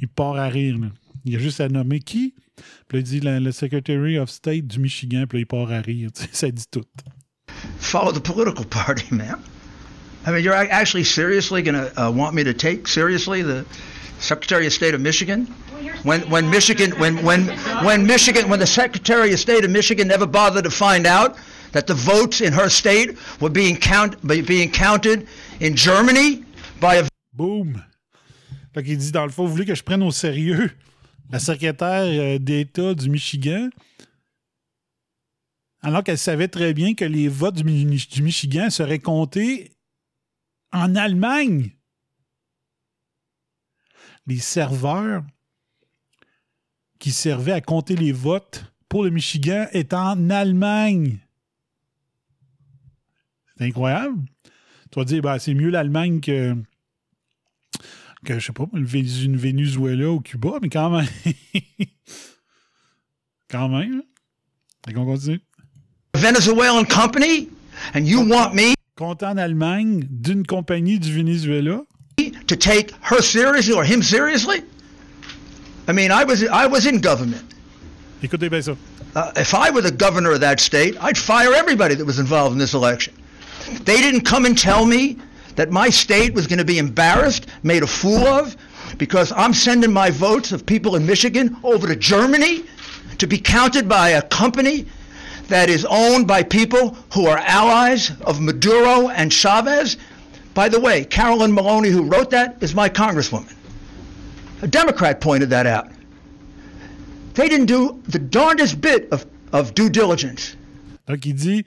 il part à rire. là. Il a juste à nommer qui? Puis là, il dit le Secretary of State du Michigan, puis là, il part à rire. Ça dit tout. Follow the political party, man. I mean, you're actually seriously going to uh, want me to take seriously the Secretary of State of Michigan? Well, When, when Michigan, when, when, when Michigan, when the Secretary of State of Michigan never bothered to find out that the votes in her state were being count, being counted in Germany by a Boom! Fait qu'il dit, dans le fond, vous voulez que je prenne au sérieux la secrétaire euh, d'État du Michigan, alors qu'elle savait très bien que les votes du, Mi- du Michigan seraient comptés en Allemagne. Les serveurs qui servaient à compter les votes pour le Michigan étaient en Allemagne. C'est incroyable. Tu vas dire, ben, c'est mieux l'Allemagne que, que, je sais pas, une Venezuela ou Cuba, mais quand même. quand même. hein. Fait qu'on continue. Venezuelan company, and you want me Compté en Allemagne d'une compagnie du Venezuela. to take her seriously or him seriously? I mean, I was I was in government. Écoutez bien ça. Uh, if I were the governor of that state, I'd fire everybody that was involved in this election. They didn't come and tell me that my state was going to be embarrassed, made a fool of, because I'm sending my votes of people in Michigan over to Germany to be counted by a company that is owned by people who are allies of Maduro and Chavez. By the way, Carolyn Maloney, who wrote that, is my congresswoman. A Democrat pointed that out. They didn't do the darndest bit of, of due diligence. Donc, il dit,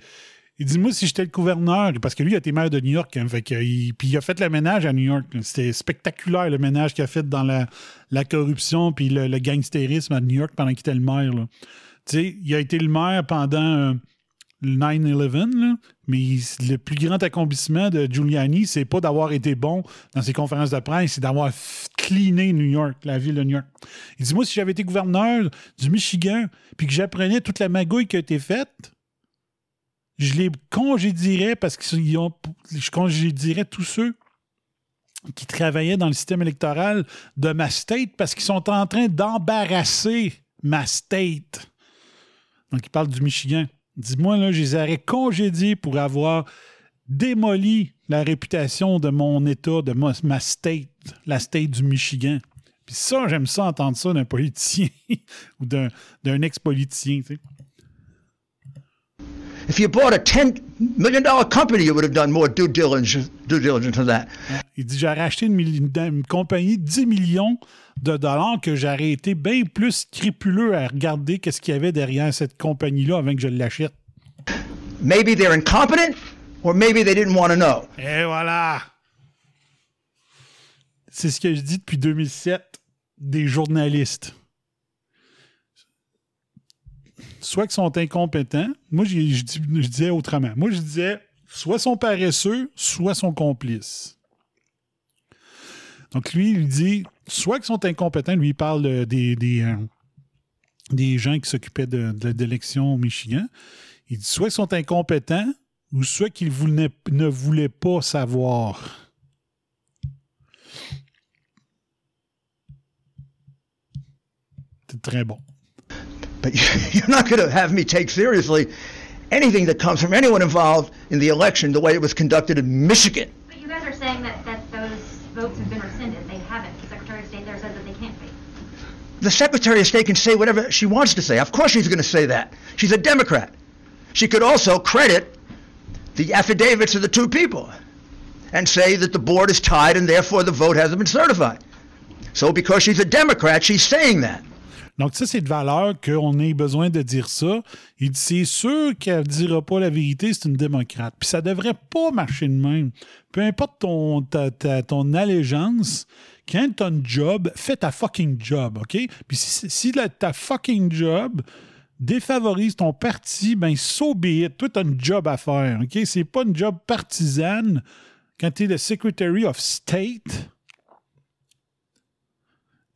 il dit, moi, si j'étais le gouverneur, parce que lui, il a été maire de New York, hein, fait il- puis il a fait le ménage à New York. C'était spectaculaire, le ménage qu'il a fait dans la, la corruption puis le, le gangstérisme à New York pendant qu'il était le maire. là. Sais, il a été le maire pendant euh, le 9-11, là, mais le plus grand accomplissement de Giuliani, c'est pas d'avoir été bon dans ses conférences de presse, c'est d'avoir cleané New York, la ville de New York. Il dit, moi, si j'avais été gouverneur du Michigan, puis que j'apprenais toute la magouille qui a été faite, je les congédierais parce qu'ils ont. Je congédierais tous ceux qui travaillaient dans le système électoral de ma state parce qu'ils sont en train d'embarrasser ma state. Donc, il parle du Michigan. Dis-moi, là, je les aurais congédiés pour avoir démoli la réputation de mon État, de ma, state, la state du Michigan. Puis ça, j'aime ça entendre ça d'un politicien ou d'un ex-politicien. If you bought a $10 million company, you would have done more due diligence, due diligence than that. Il dit J'aurais acheté une, milli- une compagnie de 10 millions de dollars que j'aurais été bien plus scrupuleux à regarder qu'est-ce qu'il y avait derrière cette compagnie-là avant que je l'achète. Maybe they're incompetent, or maybe they didn't want to know. Et voilà C'est ce que je dis depuis 2007 des journalistes. Soit qu'ils sont incompétents, moi je, je dis- je disais autrement. Moi je disais soit sont paresseux, soit sont complices. Donc lui, il dit soit qu'ils sont incompétents, lui il parle euh, des, gens qui s'occupaient de, au Michigan. Il dit soit ils sont incompétents ou soit qu'ils ne voulaient pas savoir. C'est très bon. But you're not going to have me take seriously anything that comes from anyone involved in the election the way it was conducted in Michigan. But you guys are saying that, that those votes have been rescinded. They haven't. The Secretary of State there says that they can't be. The Secretary of State can say whatever she wants to say. Of course she's going to say that. She's a Democrat. She could also credit the affidavits of the two people and say that the board is tied and therefore the vote hasn't been certified. So because she's a Democrat, she's saying that. Donc, ça, c'est de valeur qu'on ait besoin de dire ça. Il c'est sûr qu'elle ne dira pas la vérité, c'est une démocrate. Puis ça devrait pas marcher de même. Peu importe ton, ta, allégeance, quand tu as un job, fais ta fucking job, OK? Puis si, si ta fucking job défavorise ton parti, ben so it. Toi, tu as un job à faire, OK? C'est pas une job partisane quand tu es le Secretary of State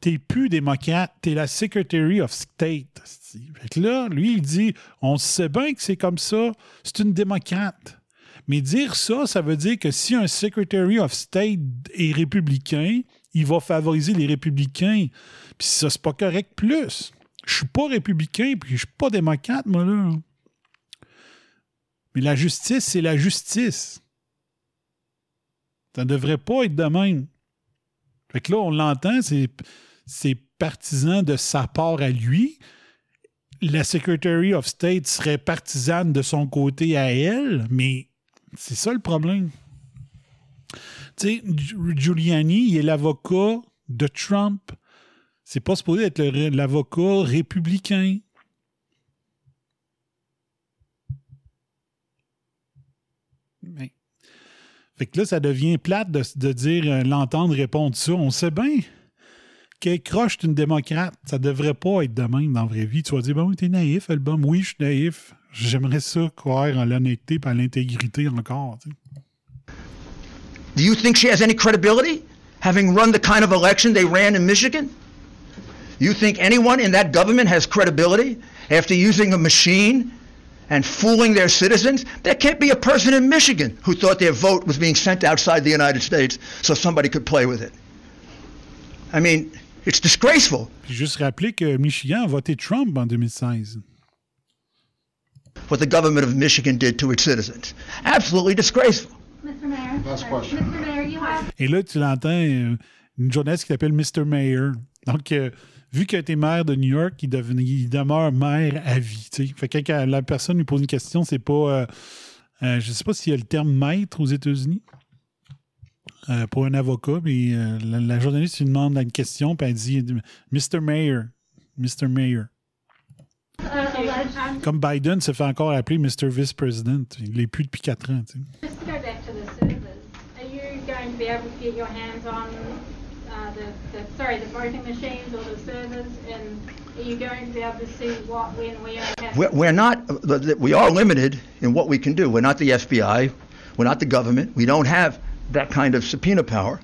t'es plus démocrate, t'es la Secretary of State. Fait que là, lui, il dit on sait bien que c'est comme ça, c'est une démocrate. Mais dire ça, ça veut dire que si un Secretary of State est républicain, il va favoriser les républicains. Puis ça, c'est pas correct plus. Je suis pas républicain, puis je suis pas démocrate, moi, là. Mais la justice, c'est la justice. Ça devrait pas être de même. Fait que là, on l'entend, c'est, c'est partisan de sa part à lui. La Secretary of State serait partisane de son côté à elle, mais c'est ça le problème. Tu sais, Gi- Giuliani, il est l'avocat de Trump. C'est pas supposé être l'avocat républicain. Fait que là, ça devient plate de, de dire, euh, l'entendre répondre ça. On sait bien croche une démocrate. Ça devrait pas être de même dans la vraie vie. Tu vas dire, bon, t'es naïf, album. Oui, je suis naïf. J'aimerais ça croire en l'honnêteté et en l'intégrité encore. Do you think she has any credibility, having run the kind of election they ran in Michigan? You think anyone in that government has credibility after using a machine and fooling their citizens? There can't be a person in Michigan who thought their vote was being sent outside the United States so somebody could play with it. I mean, it's disgraceful. Puis juste rappeler que Michigan a voté Trump en 2016. what the government of Michigan did to its citizens. Absolutely disgraceful. Mr. Mayor. Last question. Mr. Mayor, you have Et là, tu l'entends, euh, une journaliste qui s'appelle Mr. Mayor. Donc, euh, vu qu'il a été maire de New York, il, demeure maire à vie. tu sais. Fait que quand la personne lui pose une question, c'est pas. euh, euh, je sais pas s'il y a le terme maître aux États-Unis euh, pour un avocat, mais euh, la, la journaliste lui demande une question, puis elle dit Mr. Mayor. Mr. Mayor. Comme Biden se fait encore appeler Mr. Vice President. Il l'est plus depuis quatre ans. tu sais. Just to go back to the servers, are you going to be able to get your hands on uh, the, the, sorry, the voting machines or the servers? And are you going to be able to see what, when, where, and how? We're, we're not, we are limited in what we can do. We're not the FBI. We're not the government. We don't have that kind of subpoena power.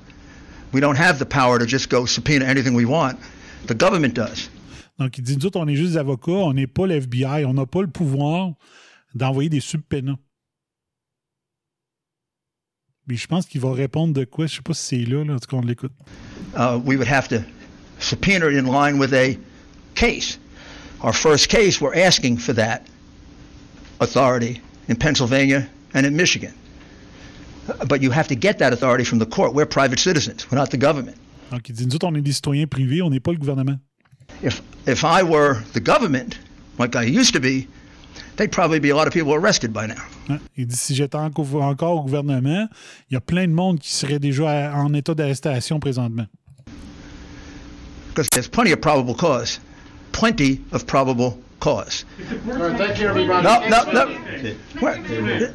We don't have the power to just go subpoena anything we want. The government does. Donc, il dit, nous autres, on est juste des avocats, on n'est pas le FBI, on n'a pas le pouvoir d'envoyer des subpénats. Mais je pense qu'il va répondre de quoi, je sais pas si c'est là, là, en tout cas, on l'écoute. Uh, we would have to subpoena it in line with a case. Our first case, we're asking for that authority in Pennsylvania and in Michigan. But you have to get that authority from the court. We're private citizens. We're not the government. Donc, il dit, nous autres, on est des citoyens privés, on n'est pas le gouvernement. If if I were the government, like I used to be, they'd probably be a lot of people arrested by now. Hein? Il dit, si j'étais encore, au gouvernement, il y a plein de monde qui serait déjà en état d'arrestation présentement. Because there's plenty of probable cause. Plenty of probable cause. Thank you, everybody. No, no. Mr.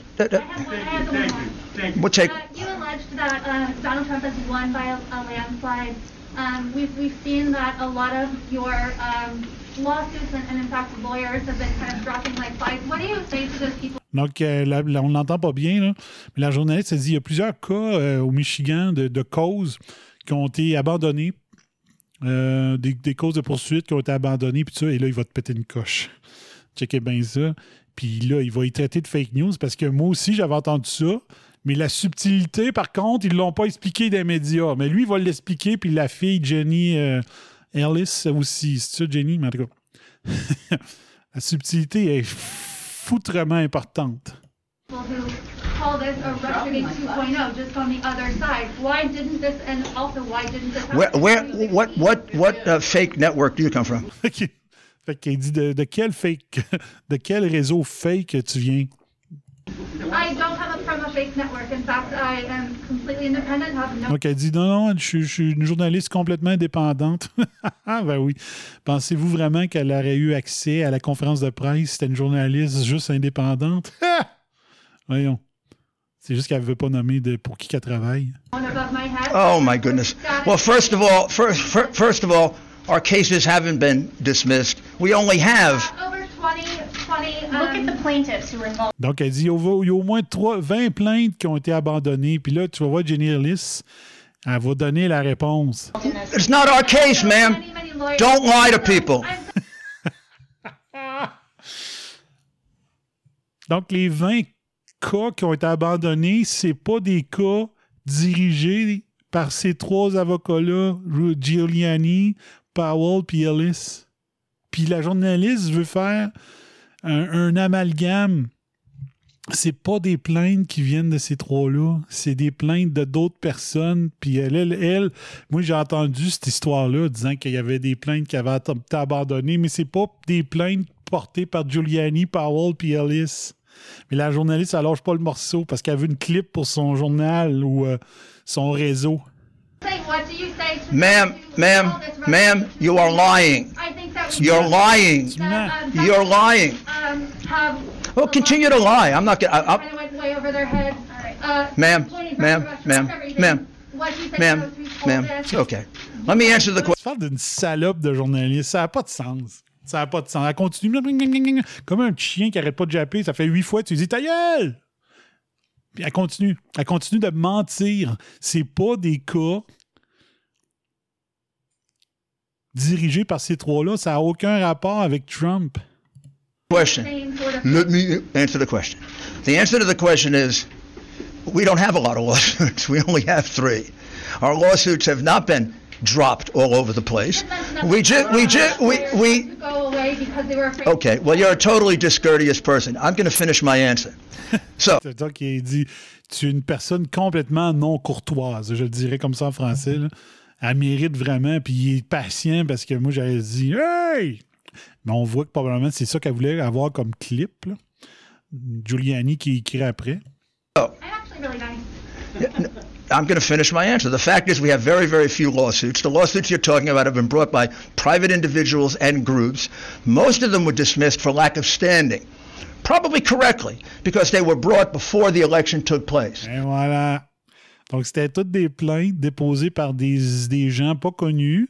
You. We'll take, you alleged that uh, Donald Trump has won by a, a landslide. Um, we've, we've seen that a lot of your um, lawsuits and, and in fact lawyers have been kind of dropping like flies. What do you say to those people? Donc, euh, la- la- on ne l'entend pas bien, là, mais la journaliste a dit il y a plusieurs cas euh, au Michigan de, de causes qui ont été abandonnées, euh, des, causes de poursuite qui ont été abandonnées, puis ça, et là, il va te péter une coche. Checkez bien ça. Puis là, il va y traiter de fake news parce que moi aussi, j'avais entendu ça. Mais la subtilité, par contre, ils ne l'ont pas expliqué des médias. Mais lui, il va l'expliquer, puis la fille, Jenny euh, Ellis aussi. C'est ça, Jenny? Mais en tout cas, la subtilité est foutrement importante. who call this a Russiagate 2.0 just on the other side. Why didn't this, and also why didn't this happen? Where, where, what, what, what uh, fake network do you come from? OK. Fait qu'il dit de, de quel fake, de quel réseau fake tu viens? I don't have a from a fake network. In fact, I am completely independent, have no Donc, elle dit non, non, je, je suis une journaliste complètement indépendante. Ah, ben oui. Pensez-vous vraiment qu'elle aurait eu accès à la conférence de presse? C'était une journaliste juste indépendante? Voyons. C'est juste qu'elle ne veut pas nommer de, pour qui qu'elle travaille. Oh my goodness. Well, first of all, first, fir- first of all, our cases haven't been dismissed. We only have Over 20, 20, Look at the plaintiffs who were involved Donc, elle dit il y a, au moins trois- 20 plaintes qui ont été abandonnées. Puis là, tu vas voir Jenny Ellis, elle va donner la réponse. It's not our case, ma'am. Don't lie to people. Donc, les 20 cas qui ont été abandonnés, c'est pas des cas dirigés par ces trois avocats-là, Giuliani, Powell puis Ellis. Puis la journaliste veut faire un, un amalgame. C'est pas des plaintes qui viennent de ces trois-là, c'est des plaintes de d'autres personnes. Puis elle, elle, elle- moi j'ai entendu cette histoire-là disant qu'il y avait des plaintes qui avaient été abandonnées, mais c'est pas des plaintes portées par Giuliani, Powell puis Ellis. Mais la journaliste, elle lâche pas le morceau parce qu'elle veut une clip pour son journal ou euh, son réseau. Ma'am, ma'am, ma'am, you are lying. You're lying. You're lying. Well, continue to lie. I'm not gonna. I, I, Ma'am, ma'am, ma'am, ma'am, ma'am, ma'am. It's okay. Let me answer the question. Tu parles d'une salope de journaliste. Ça n'a pas de sens. Ça n'a pas de sens. Elle continue comme un chien qui arrête pas de japper. Ça fait huit fois, tu dis ta gueule! Puis elle continue. Elle continue de mentir. C'est pas des cas dirigés par ces trois-là. Ça n'a aucun rapport avec Trump. Question. Let me answer the question. The answer to the question is we don't have a lot of lawsuits. We only have three. Our lawsuits have not been dropped all over the place. We just, we just, we, we, okay, well, you're a totally discourteous person. I'm going to finish my answer. So, C'est ça qui dit tu es une personne complètement non courtoise. Je le dirais comme ça en français. là. Elle mérite vraiment, puis il est patient parce que moi, j'avais dit Hey! Mais on voit que probablement c'est ça qu'elle voulait avoir comme clip. là. Giuliani qui écrit après. I'm actually really nice. I'm going to finish my answer. The fact is, we have very, very few lawsuits. The lawsuits you're talking about have been brought by private individuals and groups. Most of them were dismissed for lack of standing. Probably correctly, because they were brought before the election took place. Et voilà. Donc, c'était toutes des plaintes déposées par des, des gens pas connus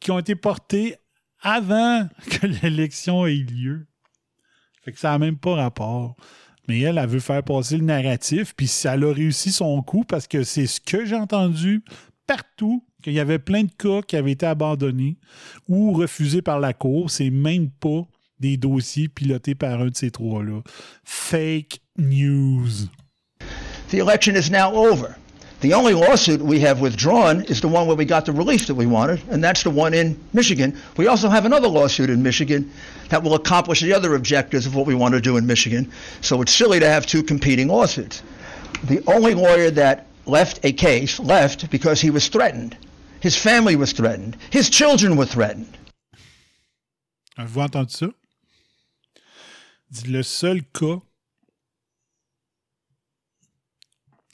qui ont été portées avant que l'élection ait lieu. Fait que ça n'a même pas rapport. Mais elle, elle veut faire passer le narratif, puis ça a réussi son coup parce que c'est ce que j'ai entendu partout, qu'il y avait plein de cas qui avaient été abandonnés ou refusés par la Cour. C'est même pas des dossiers pilotés par un de ces trois-là. Fake news. The election is now over. The only lawsuit we have withdrawn is the one where we got the relief that we wanted, and that's the one in Michigan. We also have another lawsuit in Michigan that will accomplish the other objectives of what we want to do in Michigan. So it's silly to have two competing lawsuits. The only lawyer that left a case left because he was threatened. His family was threatened. His children were threatened. Avez-vous entendu ça? Le seul cas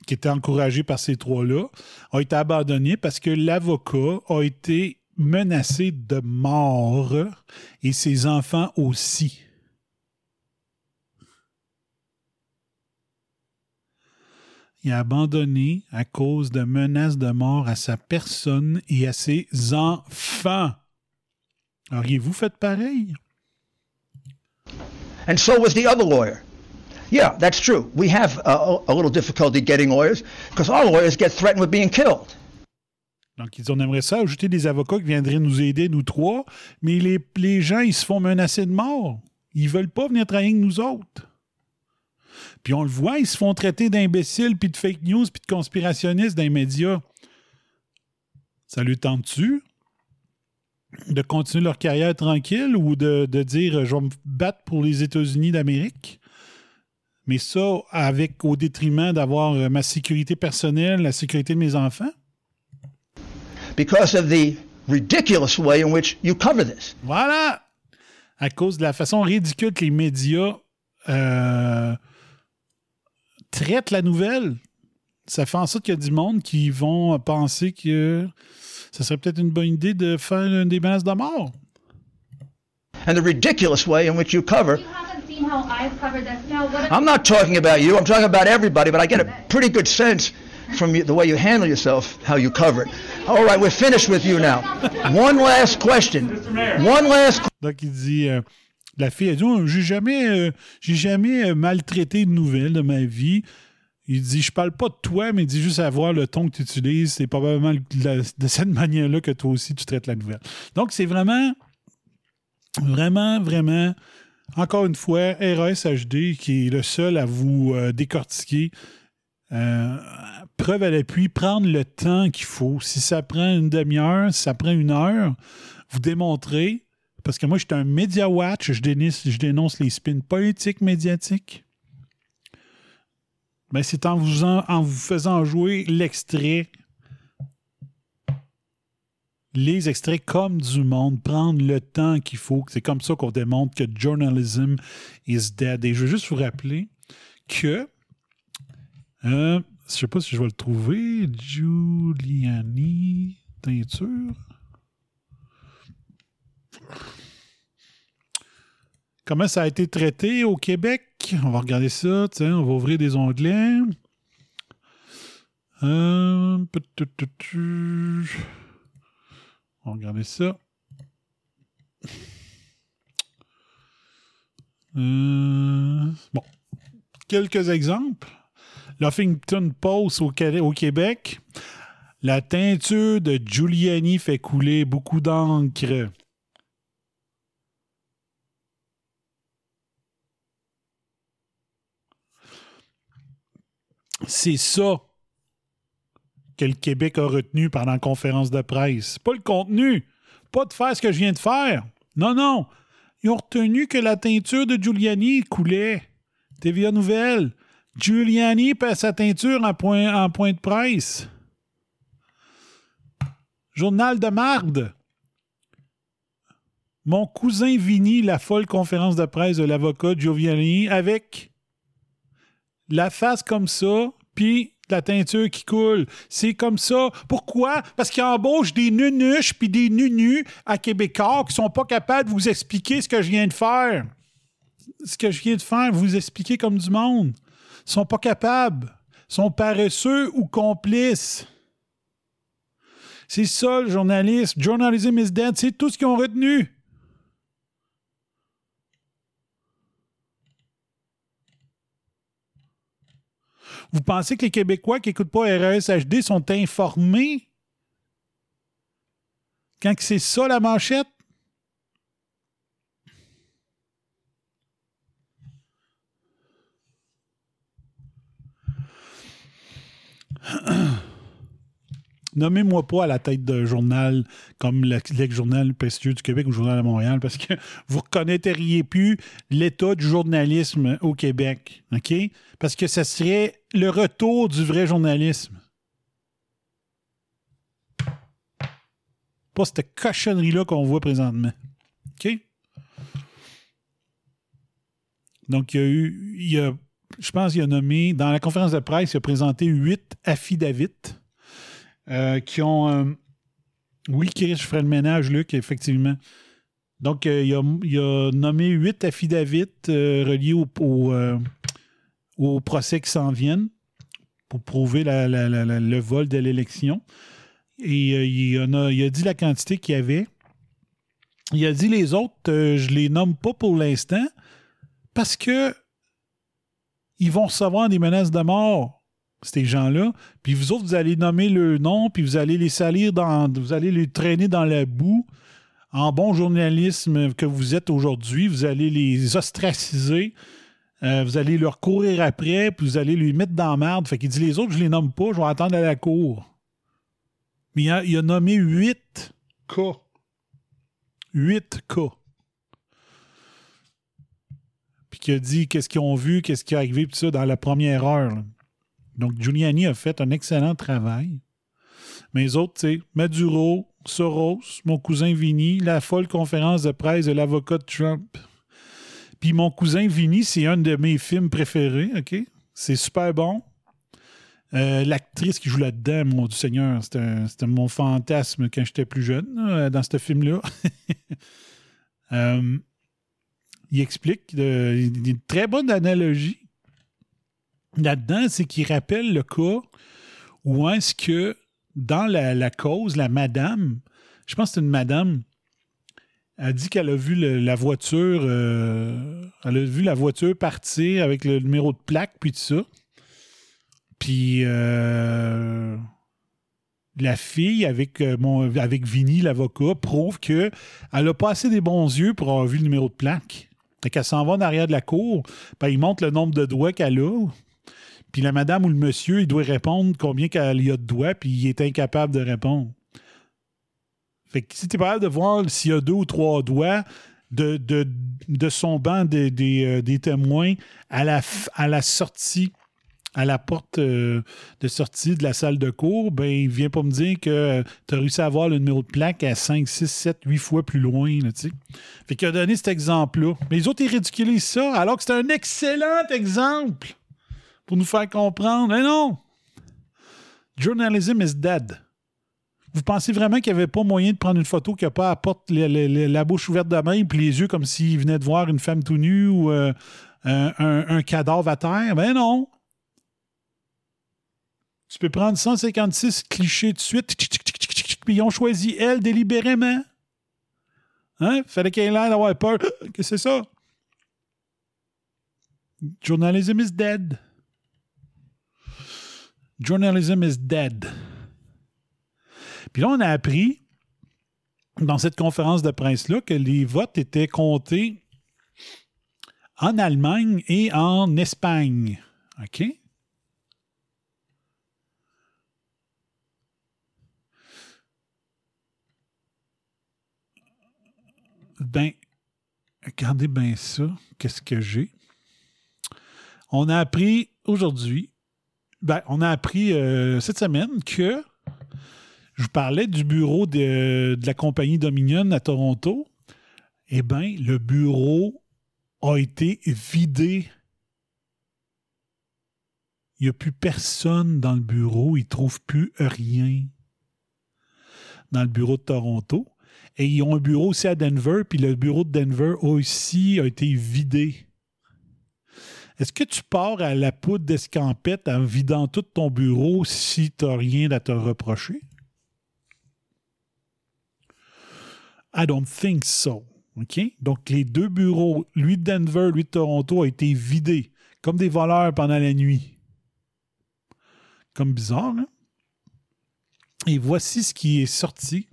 qui était encouragé par ces trois-là a été abandonné parce que l'avocat a été menacé de mort et ses enfants aussi. Il a abandonné à cause de menaces de mort à sa personne et à ses enfants. Auriez-vous fait pareil? And so was the other lawyer. Yeah, that's true. We have uh, a little difficulty getting lawyers because our lawyers get threatened with being killed. Donc, ils disent, on aimerait ça ajouter des avocats qui viendraient nous aider, nous trois, mais les, les gens, ils se font menacer de mort. Ils veulent pas venir travailler avec nous autres. Puis on le voit, ils se font traiter d'imbéciles, puis de fake news, puis de conspirationnistes dans les médias. Ça lui tente-tu de continuer leur carrière tranquille ou de, de dire je vais me battre pour les États-Unis d'Amérique? Mais ça, avec au détriment d'avoir euh, ma sécurité personnelle, la sécurité de mes enfants? Because of the ridiculous way in which you cover this. Voilà! À cause de la façon ridicule que les médias euh, traitent la nouvelle, ça fait en sorte qu'il y a du monde qui vont penser que ça serait peut-être une bonne idée de faire une des menaces de mort. And the ridiculous way in which you cover. You haven't seen how I've covered this. Now, what I'm not talking about you, I'm talking about everybody, but I get a pretty good sense from you, the way you handle yourself, how you cover it. All right, we're finished with you now. One last question. One last Donc, il dit euh, la fille a dit Oh, J'ai jamais, euh, j'ai jamais euh, maltraité une nouvelle de ma vie. Il dit Je parle pas de toi, mais il dit juste à voir le ton que tu utilises. C'est probablement de, la- de cette manière-là que toi aussi tu traites la nouvelle. Donc, c'est vraiment, vraiment, vraiment, encore une fois, RASHD qui est le seul à vous euh, décortiquer. Euh, preuve à l'appui, prendre le temps qu'il faut. Si ça prend une demi-heure, si ça prend une heure, vous démontrez, parce que moi, je suis un média watch, je dénonce, je dénonce les spins politiques médiatiques. Ben, c'est en vous, en, en vous faisant jouer l'extrait, les extraits comme du monde, prendre le temps qu'il faut. C'est comme ça qu'on démontre que journalism is dead. Et je veux juste vous rappeler que euh, je sais pas si je vais le trouver. Giuliani teinture. Comment ça a été traité au Québec? On va regarder ça. On va ouvrir des onglets. Euh, on va regarder ça. Euh, bon. Quelques exemples. L'Huffington Post au, au Québec. La teinture de Giuliani fait couler beaucoup d'encre. C'est ça que le Québec a retenu pendant la conférence de presse. Pas le contenu. Pas de faire ce que je viens de faire. Non, non. Ils ont retenu que la teinture de Giuliani coulait. TVA Nouvelle. Giuliani passe sa teinture en point, en point de presse. Journal de Marde. Mon cousin Vini, la folle conférence de presse de l'avocat Giuliani, avec la face comme ça, puis la teinture qui coule. C'est comme ça. Pourquoi? Parce qu'il embauche des nunuches puis des nunus à Québécois qui sont pas capables de vous expliquer ce que je viens de faire. Ce que je viens de faire, vous expliquer comme du monde. Sont pas capables. Sont paresseux ou complices. C'est ça, le journaliste. Journalism is dead. C'est tout ce qu'ils ont retenu. Vous pensez que les Québécois qui n'écoutent pas RSHD sont informés? Quand c'est ça la manchette? Nommez-moi pas à la tête d'un journal comme le- l'ex-journal prestigieux du Québec ou le journal de Montréal parce que vous reconnaîtriez plus l'état du journalisme au Québec. OK? Parce que ça serait le retour du vrai journalisme. Pas cette cochonnerie-là qu'on voit présentement. OK? Donc, il y a eu, il y a, je pense qu'il a nommé, dans la conférence de presse, il a présenté huit affidavits euh, qui ont. euh, oui, Chris, je ferai le ménage, Luc, effectivement. Donc, euh, il, a, il a nommé huit affidavits reliés au, au, procès qui s'en viennent pour prouver le vol de l'élection. Et il, en a, il a dit la quantité qu'il y avait. Il a dit les autres, je les nomme pas pour l'instant parce que ils vont recevoir des menaces de mort, ces gens-là. Puis vous autres, vous allez nommer le nom, puis vous allez les salir dans. Vous allez les traîner dans la boue. En bon journalisme que vous êtes aujourd'hui, vous allez les ostraciser. Euh, vous allez leur courir après, puis vous allez les mettre dans la merde. Fait qu'il dit les autres, je les nomme pas, je vais attendre à la cour. Mais il a, il a nommé 8 cas. 8 cas. Puis qui a dit qu'est-ce qu'ils ont vu, qu'est-ce qui est arrivé, tout ça, dans la première heure. Donc, Giuliani a fait un excellent travail. Mais les autres, tu sais, Maduro, Soros, mon cousin Vinny, la folle conférence de presse de l'avocat de Trump. Puis mon cousin Vinny, c'est un de mes films préférés, OK? C'est super bon. Euh, L'actrice qui joue là-dedans, mon Dieu Seigneur, c'était mon fantasme quand j'étais plus jeune, là, dans ce film-là. Euh, il explique a une très bonne analogie là-dedans, c'est qu'il rappelle le cas où est-ce que dans la, cause, la madame, je pense que c'est une madame, a dit qu'elle a vu la voiture, euh, elle a vu la voiture partir avec le numéro de plaque, puis tout ça. Puis euh, la fille, avec, euh, avec Vinny, l'avocat, prouve qu'elle n'a pas assez des bons yeux pour avoir vu le numéro de plaque. Fait qu'elle s'en va en arrière de la cour, puis il montre le nombre de doigts qu'elle a. Puis la madame ou le monsieur, il doit répondre combien qu'elle y a de doigts, puis il est incapable de répondre. Fait que si capable de voir s'il y a deux ou trois doigts de, de, son banc des, des, euh, témoins à la sortie, à la porte euh, de sortie de la salle de cours, ben il vient pas me dire que tu as réussi à avoir le numéro de plaque à 5, 6, 7, 8 fois plus loin. Là, fait qu'il a donné cet exemple-là. Mais les autres, ils ridiculisent ça, alors que c'est un excellent exemple pour nous faire comprendre. Mais non! Journalism is dead. Vous pensez vraiment qu'il n'y avait pas moyen de prendre une photo qui n'a pas à porte la, bouche ouverte de même puis les yeux comme s'il venait de voir une femme tout nue ou euh, un cadavre à terre? Ben non! Tu peux prendre 156 clichés de suite, puis ils ont choisi elle délibérément. Hein? Fallait qu'elle ait l'air peur. Qu'est-ce que c'est ça? Journalism is dead. Journalism is dead. Puis là, on a appris dans cette conférence de presse-là que les votes étaient comptés en Allemagne et en Espagne. OK? Ben, regardez bien ça. Qu'est-ce que j'ai? On a appris aujourd'hui, ben, on a appris euh, cette semaine que je vous parlais du bureau de, de la compagnie Dominion à Toronto. Eh bien, le bureau a été vidé. Il n'y a plus personne dans le bureau. Ils ne trouvent plus rien dans le bureau de Toronto. Et ils ont un bureau aussi à Denver, puis le bureau de Denver aussi a été vidé. Est-ce que tu pars à la poudre d'escampette en vidant tout ton bureau si tu n'as rien à te reprocher? I don't think so. Donc, les deux bureaux, lui de Denver, lui de Toronto, ont été vidés comme des voleurs pendant la nuit. Comme bizarre, hein? Et voici ce qui est sorti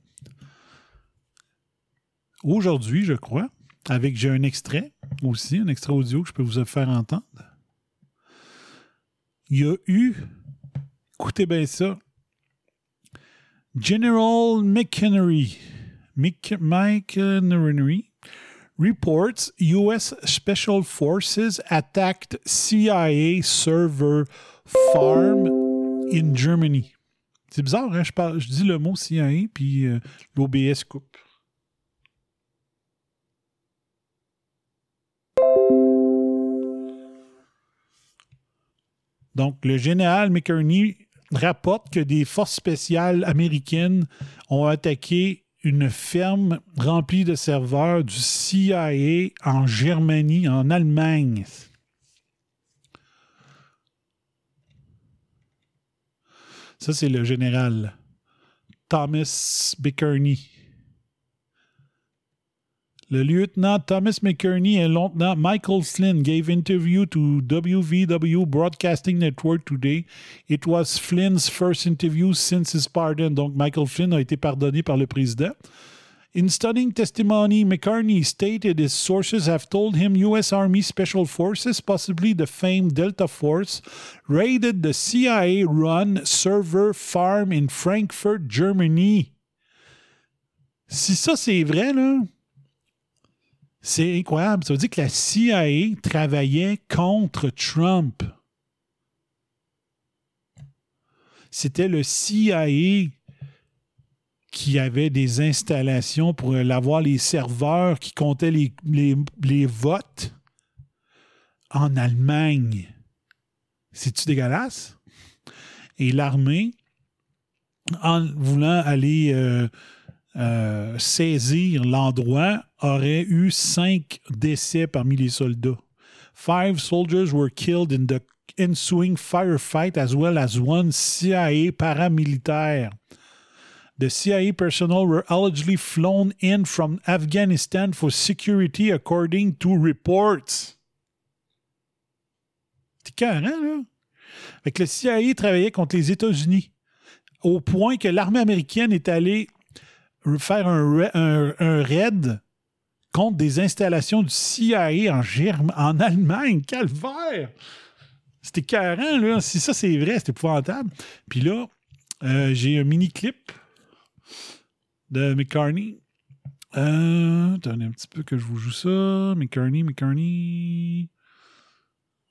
aujourd'hui, je crois, avec j'ai un extrait aussi, un extrait audio que je peux vous faire entendre. Il y a eu, écoutez bien ça, General McHenry, Mc- McHenry reports U.S. Special Forces attacked CIA server farm in Germany. C'est bizarre, hein? Je, parle, je dis le mot CIA, puis euh, l'OBS coupe. Donc, le général McCurney rapporte que des forces spéciales américaines ont attaqué une ferme remplie de serveurs du CIA en Germanie, en Allemagne. Ça, c'est le général Thomas McCurney. Le lieutenant Thomas McCurney et le lieutenant Michael Flynn gave interview to WVW Broadcasting Network today. It was Flynn's first interview since his pardon. Donc, Michael Flynn a été pardonné par le président. In stunning testimony, McCartney stated his sources have told him U.S. Army Special Forces, possibly the famed Delta Force, raided the CIA run server farm in Frankfurt, Germany. Si ça c'est vrai, là, C'est incroyable. Ça veut dire que la CIA travaillait contre Trump. C'était le CIA qui avait des installations pour avoir les serveurs qui comptaient les, votes en Allemagne. C'est-tu dégueulasse? Et l'armée, en voulant aller euh, euh, saisir l'endroit, aurait eu cinq décès parmi les soldats. Five soldiers were killed in the ensuing firefight as well as one CIA paramilitaire. The CIA personnel were allegedly flown in from Afghanistan for security according to reports. C'est carré, là. Fait le CIA travaillait contre les États-Unis au point que l'armée américaine est allée faire un, raid contre des installations du CIA en, Germ en Allemagne. C'était carré, là. Si ça, c'est vrai, c'était épouvantable. Puis là, euh, j'ai un mini-clip de McCartney. Euh, attendez un petit peu que je vous joue ça. McCartney, McCartney.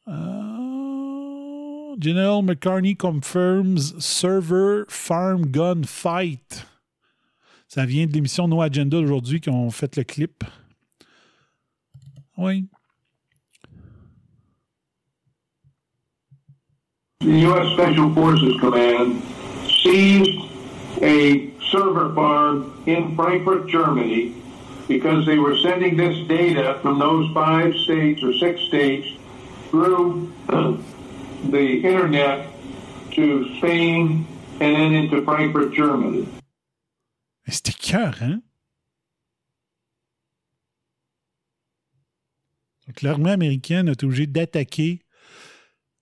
Euh, General McCartney confirms server farm gun fight. Ça vient de l'émission No Agenda d'aujourd'hui qui ont fait le clip. Oui. The U.S. Special Forces Command seized a server farm in Frankfurt, Germany, because they were sending this data from those five states or six states through the internet to Spain and then into Frankfurt, Germany. C'était cœur, hein? Donc, l'armée américaine a été obligée d'attaquer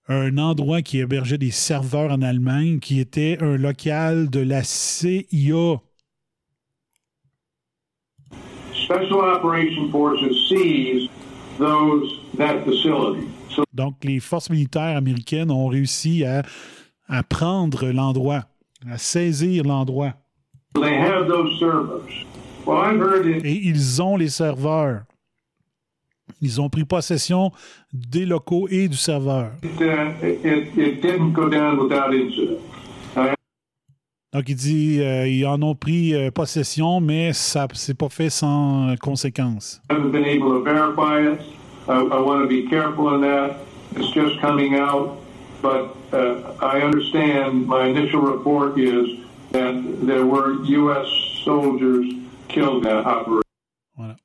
un endroit qui hébergeait des serveurs en Allemagne, qui était un local de la CIA. Special Operation Forces seized those, that facility. Donc, les forces militaires américaines ont réussi à, à prendre l'endroit, à saisir l'endroit. Et ils ont les serveurs. Ils ont pris possession des locaux et du serveur. Donc, il dit euh, ils en ont pris euh, possession, mais ça s'est pas fait sans euh, conséquence. But uh, I understand. My initial report is Voilà.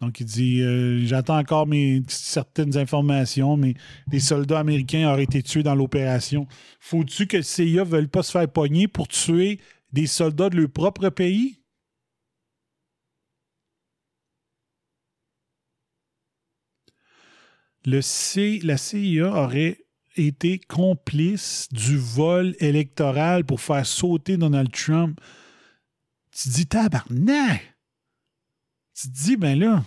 Donc, il dit euh, J'attends encore mes, certaines informations, mais des soldats américains auraient été tués dans l'opération. Faut-tu que le CIA ne veuille pas se faire pogner pour tuer des soldats de leur propre pays? Le C, la CIA aurait été complice du vol électoral pour faire sauter Donald Trump. Tu te dis, tabarnak! Tu te dis, ben là,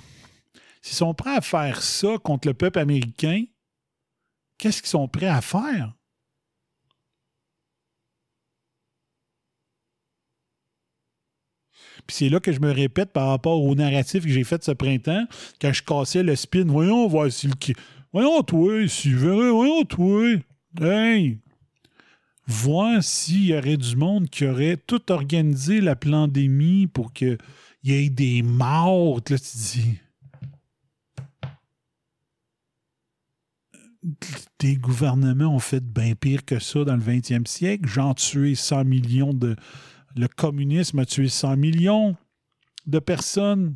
s'ils sont prêts à faire ça contre le peuple américain, qu'est-ce qu'ils sont prêts à faire? Puis c'est là que je me répète par rapport au narratif que j'ai fait ce printemps, quand je cassais le spin. Voyons, voici le. Voyons, toi, si voyons, toi. Hey! S'il y aurait du monde qui aurait tout organisé la pandémie pour qu'il y ait des morts. Là, tu dis. Des gouvernements ont fait bien pire que ça dans le 20e siècle. J'en tué 100 millions de, le communisme a tué 100 millions de personnes.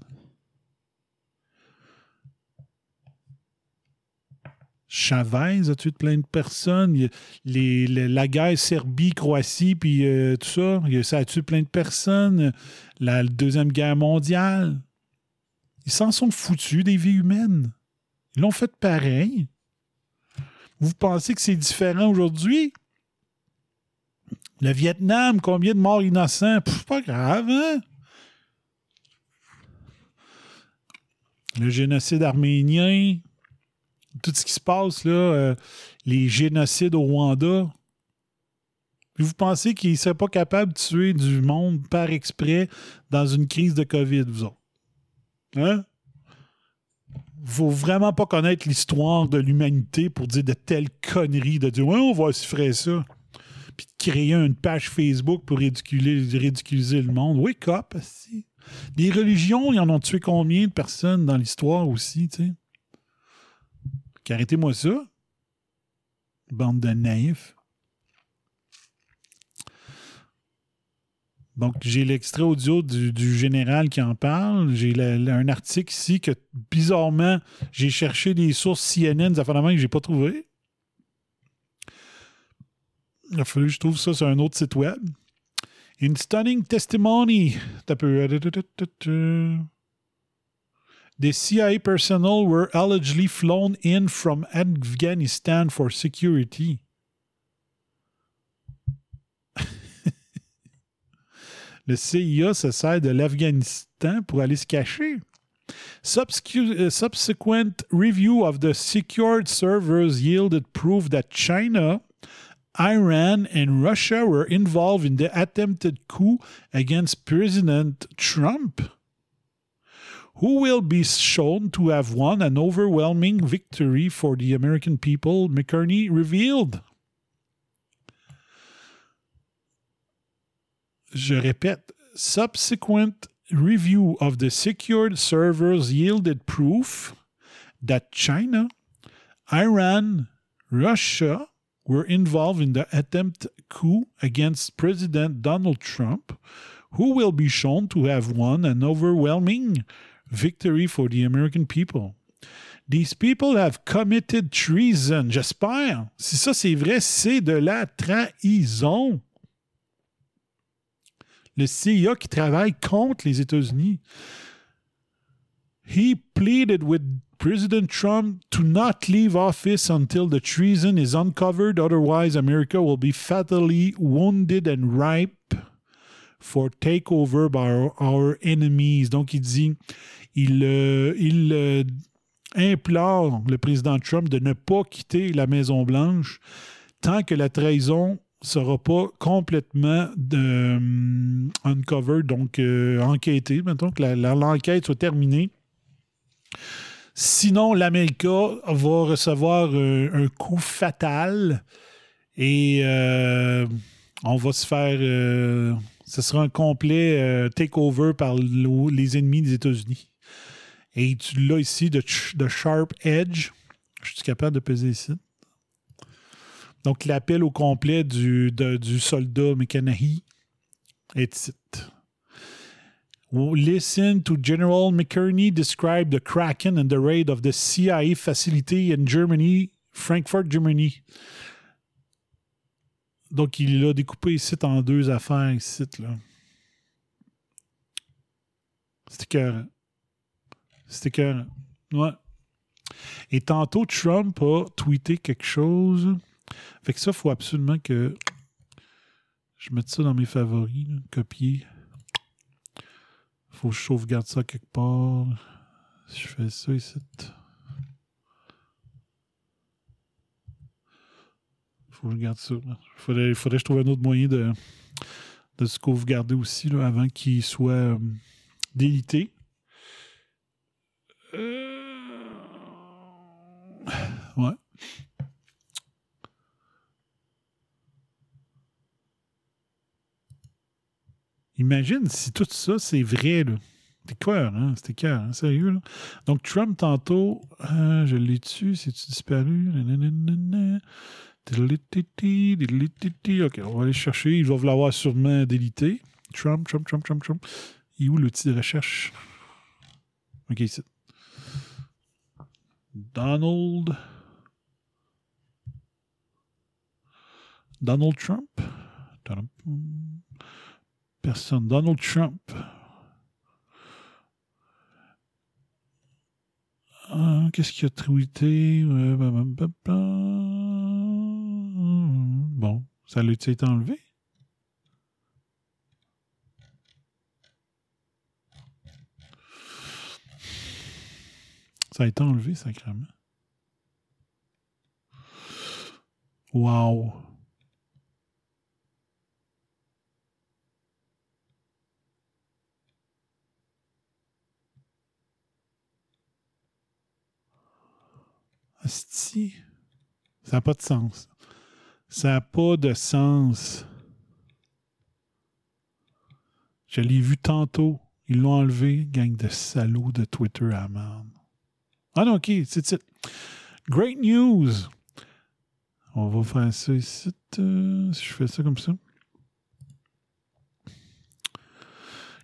Chavez a tué plein de personnes? la guerre Serbie-Croatie, puis euh, tout ça, ça a tué plein de personnes? La, Deuxième Guerre mondiale. Ils s'en sont foutus des vies humaines. Ils l'ont fait pareil. Vous pensez que c'est différent aujourd'hui? Le Vietnam, combien de morts innocents? pas grave, hein? Le génocide arménien, tout ce qui se passe, là, euh, les génocides au Rwanda. vous pensez qu'ils ne seraient pas capables de tuer du monde par exprès dans une crise de COVID, vous autres? Hein? faut vraiment pas connaître l'histoire de l'humanité pour dire de telles conneries, de dire ouais, on va faire ça. Puis de créer une page Facebook pour ridiculiser, ridiculiser le monde. Wake up, si. Les religions, ils en ont tué combien de personnes dans l'histoire aussi, tu sais? Arrêtez-moi ça. Bande de naïfs. Donc, j'ai l'extrait audio du, général qui en parle. J'ai un article ici que, bizarrement, j'ai cherché des sources CNN, des affaires que j'ai pas trouvé. Il a fallu que je trouve ça sur un autre site web. In stunning testimony. The CIA personnel were allegedly flown in from Afghanistan for security. Le CIA se sert de l'Afghanistan pour aller se cacher. Subsecu- uh, subsequent review of the secured servers yielded proof that China, Iran, and Russia were involved in the attempted coup against President Trump, who will be shown to have won an overwhelming victory for the American people, McCartney revealed. Je répète, subsequent review of the secured servers yielded proof that China, Iran, Russia were involved in the attempt coup against President Donald Trump, who will be shown to have won an overwhelming victory for the American people. These people have committed treason. J'espère. Si ça c'est vrai, c'est de la trahison le CIA qui travaille contre les États-Unis. He pleaded with President Trump to not leave office until the treason is uncovered, otherwise, America will be fatally wounded and ripe for takeover by our, enemies. Donc, il dit, il, euh, euh, implore le président Trump de ne pas quitter la Maison-Blanche tant que la trahison sera pas complètement hum, uncovered, donc euh, enquêtée, mettons que l'enquête soit terminée. Sinon, l'Amérique va recevoir euh, un coup fatal et euh, on va se faire. Ce sera un complet euh, takeover par le- les ennemis des États-Unis. Et tu l'as ici de, Sharp Edge. Je suis capable de peser ici. Donc, l'appel au complet du, de- du soldat McConaughey est ici. Listen to General McCurney describe the Kraken and the raid of the CIA facility in Germany, Frankfurt, Germany. Donc, il l'a découpé ici en deux affaires, ici, là. C'était écœurant. C'était écœurant. Ouais. Et tantôt, Trump a tweeté quelque chose. Fait que ça, il faut absolument que je mette ça dans mes favoris, là, copier. Faut que je sauvegarde ça quelque part. Si je fais ça ici. Je garde ça. là. Faudrait, que je trouve un autre moyen de, de sauvegarder aussi là, avant qu'il soit euh, délité. Euh, Ouais. Imagine si tout ça, c'est vrai, là. C'était quoi, hein? C'était cœur, hein? Sérieux? Donc, Trump, tantôt, euh, je l'ai dessus, c'est-tu disparu? OK, on va aller chercher. Il va l'avoir sûrement délité. Trump, Trump, Trump, Trump, Trump. Est où l'outil de recherche? OK, ici. Donald. Donald Trump. Personne. Donald Trump. Ah, Qu'est-ce qu'il a tweeté? Bon, ça l'a été enlevé? Ça a été enlevé, sacrément. Wow. Asti. Ça n'a pas de sens. Ça n'a pas de sens. Je l'ai vu tantôt. Ils l'ont enlevé, gang de salauds de Twitter à. Ah non, ok, c'est ça. Great news. On va faire ça ici. euh, si je fais ça comme ça.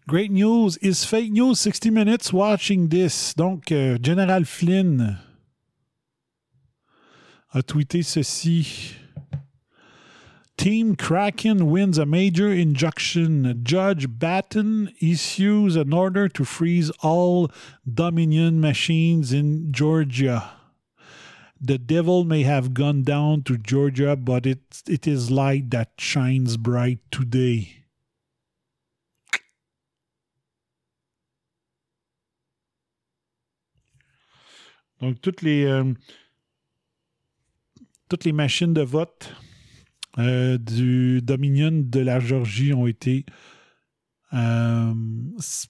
Great news. Is fake news 60 minutes watching this? Donc, euh, General Flynn a tweeté ceci. Team Kraken wins a major injunction. Judge Batten issues an order to freeze all Dominion machines in Georgia. The devil may have gone down to Georgia, but it, it is light that shines bright today. Donc, toutes les, euh, toutes les machines de vote euh, du Dominion de la Georgie ont été euh, s-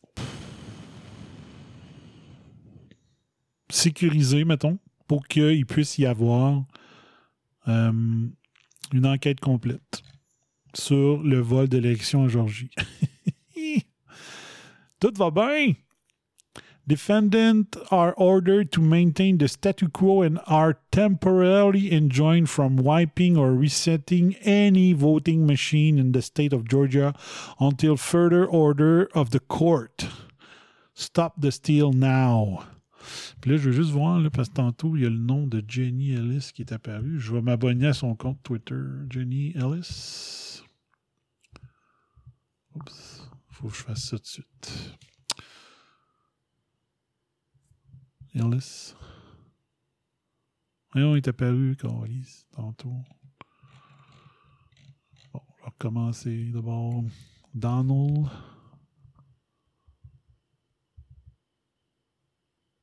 sécurisées, mettons, pour qu'il puisse y avoir euh, une enquête complète sur le vol de l'élection en Georgie. Tout va bien! Defendants are ordered to maintain the statu quo and are temporarily enjoined from wiping or resetting any voting machine in the state of Georgia until further order of the court. Stop the steal now. Puis là, je veux juste voir, là, parce que tantôt, il y a le nom de Jenny Ellis qui est apparu. Je vais m'abonner à son compte Twitter. Jenny Ellis. Oups. Faut que je fasse ça de suite. Ellis. Voyons, il est apparu, Carlis, tantôt. Bon, je vais recommencer d'abord. Donald.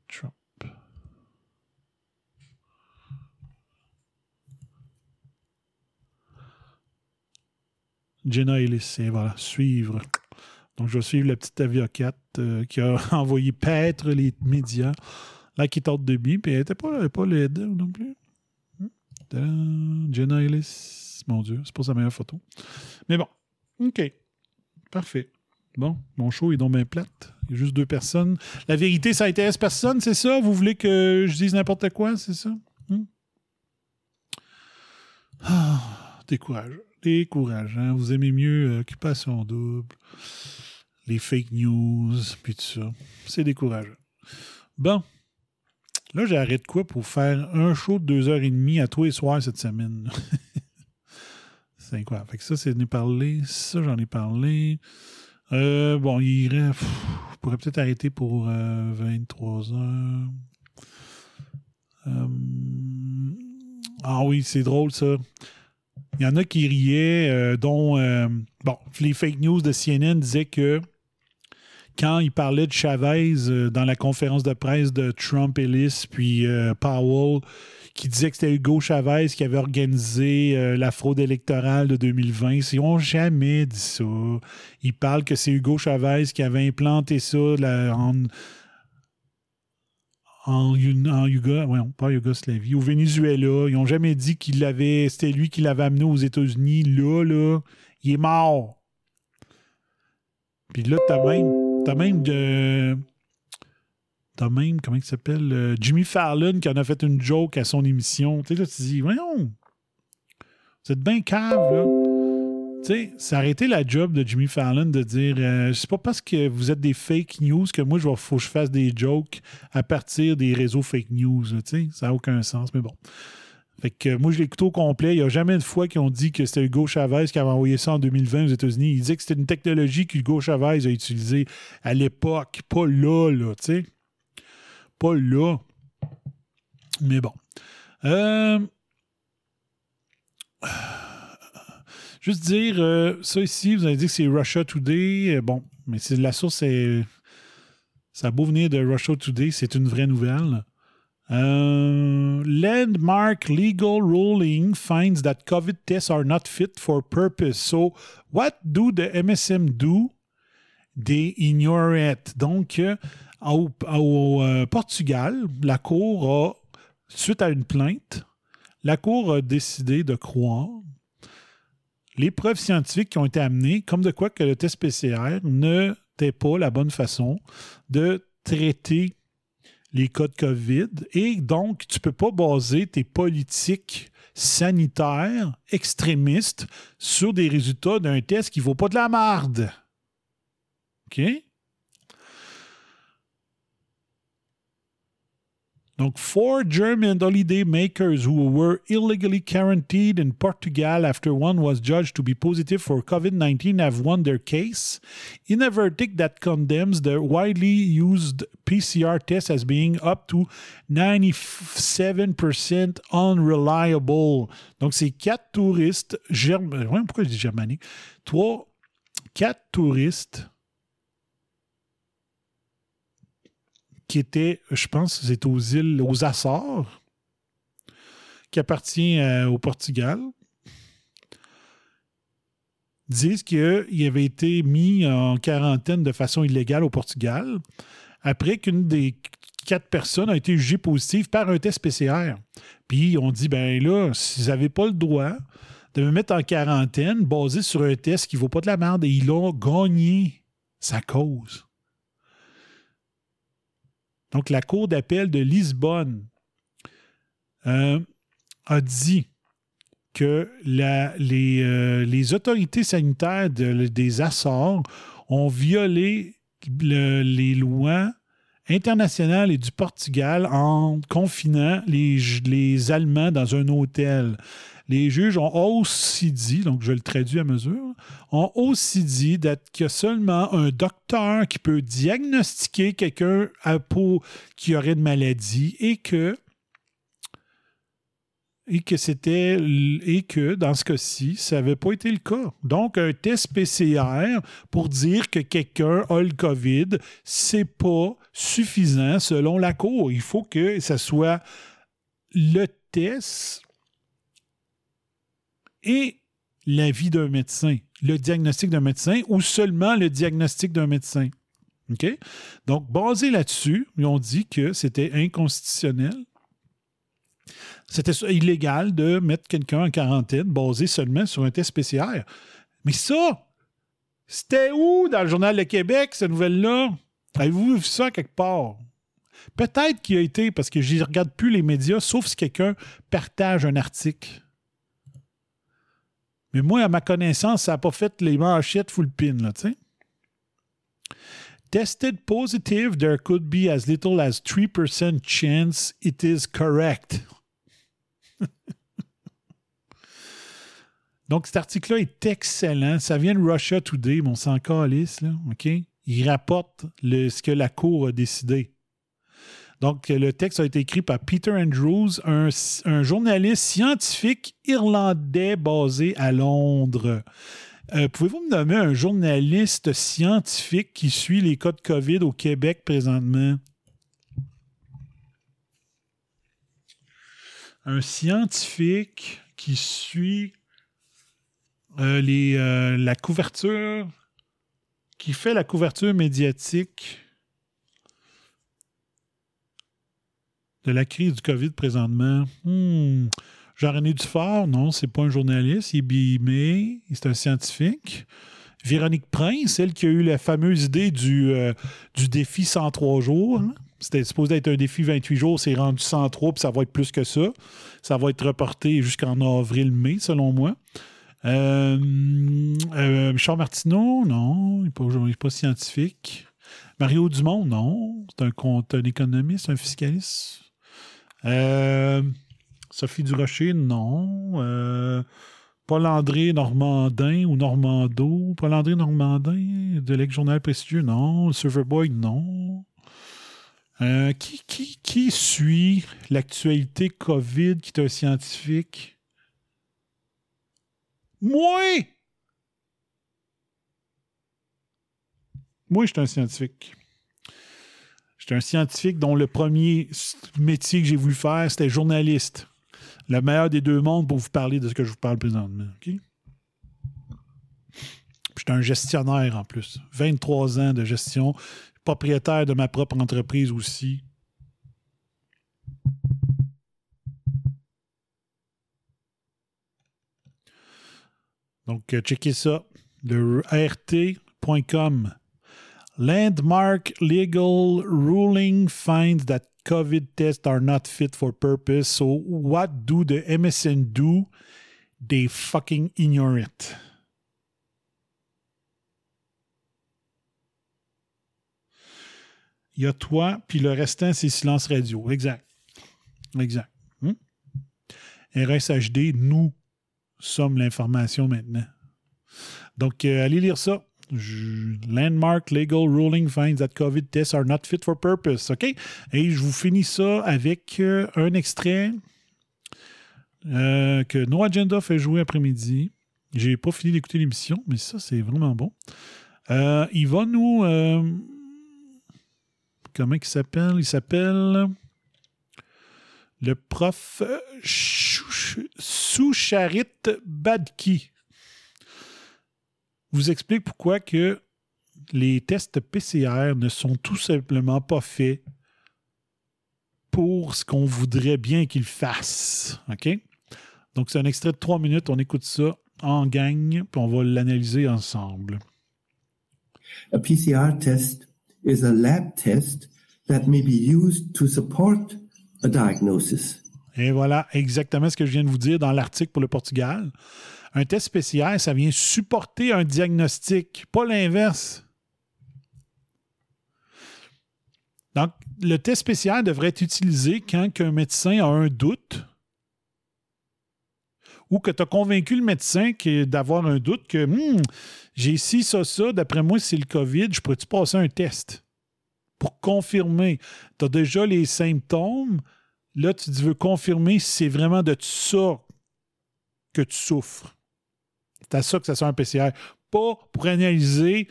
Trump. Jenna Ellis, et voilà, suivre. Donc, je vais suivre la petite avocate euh, qui a envoyé paître les médias, là, qui tente de bien, puis elle n'était pas, pas laide non plus. Jenna Ellis, mon Dieu, c'est pas sa meilleure photo. Mais bon, OK. Parfait. Bon, mon show est donc bien plate. Il y a juste deux personnes. La vérité, ça intéresse personne, c'est ça? Vous voulez que je dise n'importe quoi, c'est ça? Hmm? Ah, décourage. Vous aimez mieux euh, Occupation Double, les fake news, puis tout ça. C'est décourageant. Bon. Là, j'ai arrêté quoi pour faire un show de deux heures et demie à tous les soirs cette semaine. c'est incroyable. Fait que ça, c'est j'en ai parlé. Ça, j'en ai parlé. Euh, bon, il irait. pff, je pourrais peut-être arrêter pour euh, 23 heures. Euh, ah oui, c'est drôle ça. Il y en a qui riaient, euh, dont euh, bon, les fake news de CNN disaient que quand il parlait de Chavez euh, dans la conférence de presse de Trump, Ellis, puis euh, Powell, qui disait que c'était Hugo Chavez qui avait organisé euh, la fraude électorale de 2020. Ils n'ont jamais dit ça. Ils parlent que c'est Hugo Chavez qui avait implanté ça en, en, ouais, pas Yougoslavie, au Venezuela. Ils n'ont jamais dit qu'il l'avait, c'était lui qui l'avait amené aux États-Unis. Là, là, il est mort. Puis là, t'as même, t'as même de, t'as même, comment il s'appelle, euh, Jimmy Fallon qui en a fait une joke à son émission. Tu sais, là, tu dis, voyons, vous êtes bien cave, là. Tu sais, ça a arrêté la job de Jimmy Fallon de dire euh, c'est pas parce que vous êtes des fake news que moi, il faut que je fasse des jokes à partir des réseaux fake news. tu sais. Ça n'a aucun sens, mais bon. Fait que moi, je l'ai écouté au complet. Il n'y a jamais de fois qu'ils ont dit que c'était Hugo Chavez qui avait envoyé ça en 2020 aux États-Unis. Il disait que c'était une technologie qu'Hugo Chavez a utilisée à l'époque, pas là, là, tu sais. Pas là. Mais bon. Euh, Juste dire, euh, ça ici, vous avez dit que c'est Russia Today. Euh, Bon, mais la source, c'est. Ça a beau venir de Russia Today, c'est une vraie nouvelle. Euh, landmark legal ruling finds that COVID tests are not fit for purpose. So, what do the MSM do? They ignore it. Donc, euh, au, euh, Portugal, la Cour a suite à une plainte, la Cour a décidé de croire les preuves scientifiques qui ont été amenées, comme de quoi que le test PCR n'était pas la bonne façon de traiter les cas de COVID. Et donc, tu ne peux pas baser tes politiques sanitaires extrémistes sur des résultats d'un test qui ne vaut pas de la marde. OK? Donc, four German holiday makers who were illegally quarantined in Portugal after one was judged to be positive for COVID 19 have won their case in a verdict that condemns the widely used PCR test as being up to 97% unreliable. Donc, c'est quatre touristes germaniques. Euh, pourquoi je dis germanique? Trois, quatre touristes qui était, je pense, c'est aux îles, aux Açores, qui appartient euh, au Portugal, disent qu'il avait été mis en quarantaine de façon illégale au Portugal après qu'une des quatre personnes a été jugée positive par un test PCR. Puis on dit, ben là, s'ils n'avaient pas le droit de me mettre en quarantaine basé sur un test qui ne vaut pas de la merde, et ils ont gagné sa cause. Donc, la Cour d'appel de Lisbonne euh, a dit que euh, les, autorités sanitaires des Açores ont violé les lois internationales et du Portugal en confinant les Allemands dans un hôtel. Les juges ont aussi dit, donc je le traduis à mesure, ont aussi dit qu'il y a seulement un docteur qui peut diagnostiquer quelqu'un qui aurait de maladie et que et que c'était et que dans ce cas-ci, ça n'avait pas été le cas. Donc, un test PCR pour dire que quelqu'un a le COVID, c'est pas suffisant selon la Cour. Il faut que ce soit le test et l'avis d'un médecin, le diagnostic d'un médecin ou seulement le diagnostic d'un médecin. OK? Donc, basé là-dessus, ils ont dit que c'était inconstitutionnel. C'était illégal de mettre quelqu'un en quarantaine basé seulement sur un test spécial. Mais ça, c'était où dans le Journal de Québec, cette nouvelle-là? Avez-vous vu ça quelque part? Peut-être qu'il a été, parce que je ne regarde plus les médias, sauf si quelqu'un partage un article. Mais moi, à ma connaissance, ça n'a pas fait les manchettes full pin, là, tu sais. Tested positive, there could be as little as 3% chance it is correct. Donc, cet article-là est excellent. Ça vient de Russia Today, mon sang calisse, là, OK? Il rapporte ce que la Cour a décidé. Donc, le texte a été écrit par Peter Andrews, un, journaliste scientifique irlandais basé à Londres. Euh, pouvez-vous me nommer un journaliste scientifique qui suit les cas de COVID au Québec présentement? Un scientifique qui suit euh, euh, la couverture, qui fait la couverture médiatique la crise du COVID présentement. Hmm. Jean-René Dufort, non, c'est pas un journaliste, il est bimé, c'est un scientifique. Véronique Prince, celle qui a eu la fameuse idée du, euh, du défi 103 jours. C'était supposé être un défi 28 jours, c'est rendu 103, puis ça va être plus que ça. Ça va être reporté jusqu'en avril-mai, selon moi. Euh, euh, Michel Martineau, non, il n'est pas, pas, scientifique. Mario Dumont, non, c'est un, un économiste, un fiscaliste. Euh, Sophie Durocher, non. Euh, Paul-André Normandin ou Normando. Paul-André Normandin de l'ex-journal prestigieux, non. Silverboy, non. Euh, qui, qui, qui, suit l'actualité COVID qui est un scientifique? Moi! Moi, je suis un scientifique. J'étais un scientifique dont le premier métier que j'ai voulu faire, c'était journaliste. Le meilleur des deux mondes pour vous parler de ce que je vous parle présentement. J'étais un gestionnaire en plus. 23 ans de gestion, propriétaire de ma propre entreprise aussi. Donc, euh, checkez ça. Le rt.com Landmark legal ruling finds that COVID tests are not fit for purpose. So, what do the MSN do? They fucking ignore it. Il y a toi, puis le restant, c'est silence radio. Exact. Exact. Hmm? RSHD, nous sommes l'information maintenant. Donc, euh, allez lire ça. Landmark Legal Ruling finds that COVID tests are not fit for purpose. OK? Et je vous finis ça avec euh, un extrait euh, que No Agenda fait jouer après-midi. J'ai pas fini d'écouter l'émission, mais ça, c'est vraiment bon. Euh, il va nous. euh, comment il s'appelle? Il s'appelle le prof euh, Soucharit Badki. Vous explique pourquoi que les tests PCR ne sont tout simplement pas faits pour ce qu'on voudrait bien qu'ils fassent. OK? Donc, c'est un extrait de trois minutes. On écoute ça en gang, puis on va l'analyser ensemble. A PCR test is a lab test that may be used to support a diagnosis. Et voilà exactement ce que je viens de vous dire dans l'article pour le Portugal. Un test spécial, ça vient supporter un diagnostic, pas l'inverse. Donc, le test spécial devrait être utilisé quand un médecin a un doute ou que tu as convaincu le médecin d'avoir un doute que Hmm, j'ai ci, ça, ça, d'après moi, c'est le COVID, je pourrais-tu passer un test pour confirmer? Tu as déjà les symptômes, là, tu veux confirmer si c'est vraiment de ça que tu souffres. C'est à ça que ça sert un PCR. Pas pour analyser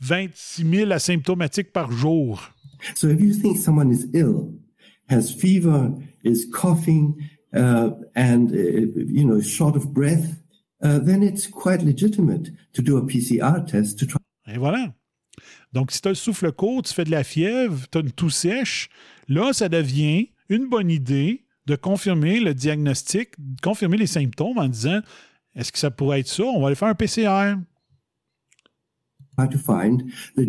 26 000 asymptomatiques par jour. So if you think someone is ill, has fever, is coughing, uh, and uh, you know short of breath, uh, then it's quite legitimate to do a PCR test to try. Et voilà. Donc, si tu as le souffle court, tu fais de la fièvre, tu as une toux sèche, là, ça devient une bonne idée de confirmer le diagnostic, de confirmer les symptômes en disant est-ce que ça pourrait être ça? On va aller faire un PCR. find the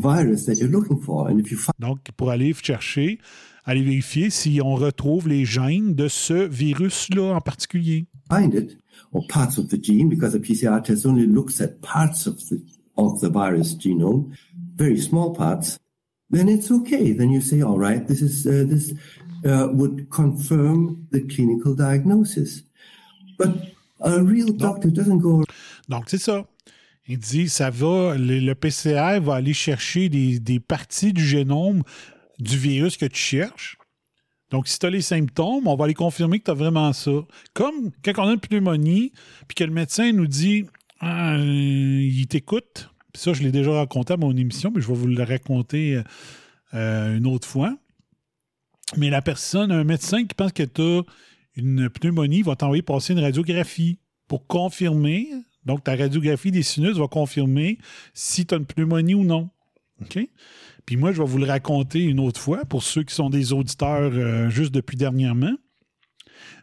find Donc, pour aller chercher, aller vérifier si on retrouve les gènes de ce virus-là en particulier. it, or parts of the gene, because a PCR test only looks at parts of the of the virus genome, very small parts, then it's okay. Then you say, all right, this is uh, this uh, would confirm the clinical diagnosis. But a real doctor doesn't go Donc, c'est ça. Il dit, ça va, le, le PCR va aller chercher des, des parties du génome du virus que tu cherches. Donc, si tu as les symptômes, on va aller confirmer que tu as vraiment ça. Comme quand on a une pneumonie, puis que le médecin nous dit, Ah, euh, il t'écoute. Puis ça, je l'ai déjà raconté à mon émission, mais je vais vous le raconter euh, une autre fois. Mais la personne, un médecin qui pense que tu as une pneumonie, va t'envoyer passer une radiographie pour confirmer. Donc, ta radiographie des sinus va confirmer si tu as une pneumonie ou non. OK? Puis moi, je vais vous le raconter une autre fois pour ceux qui sont des auditeurs euh, juste depuis dernièrement.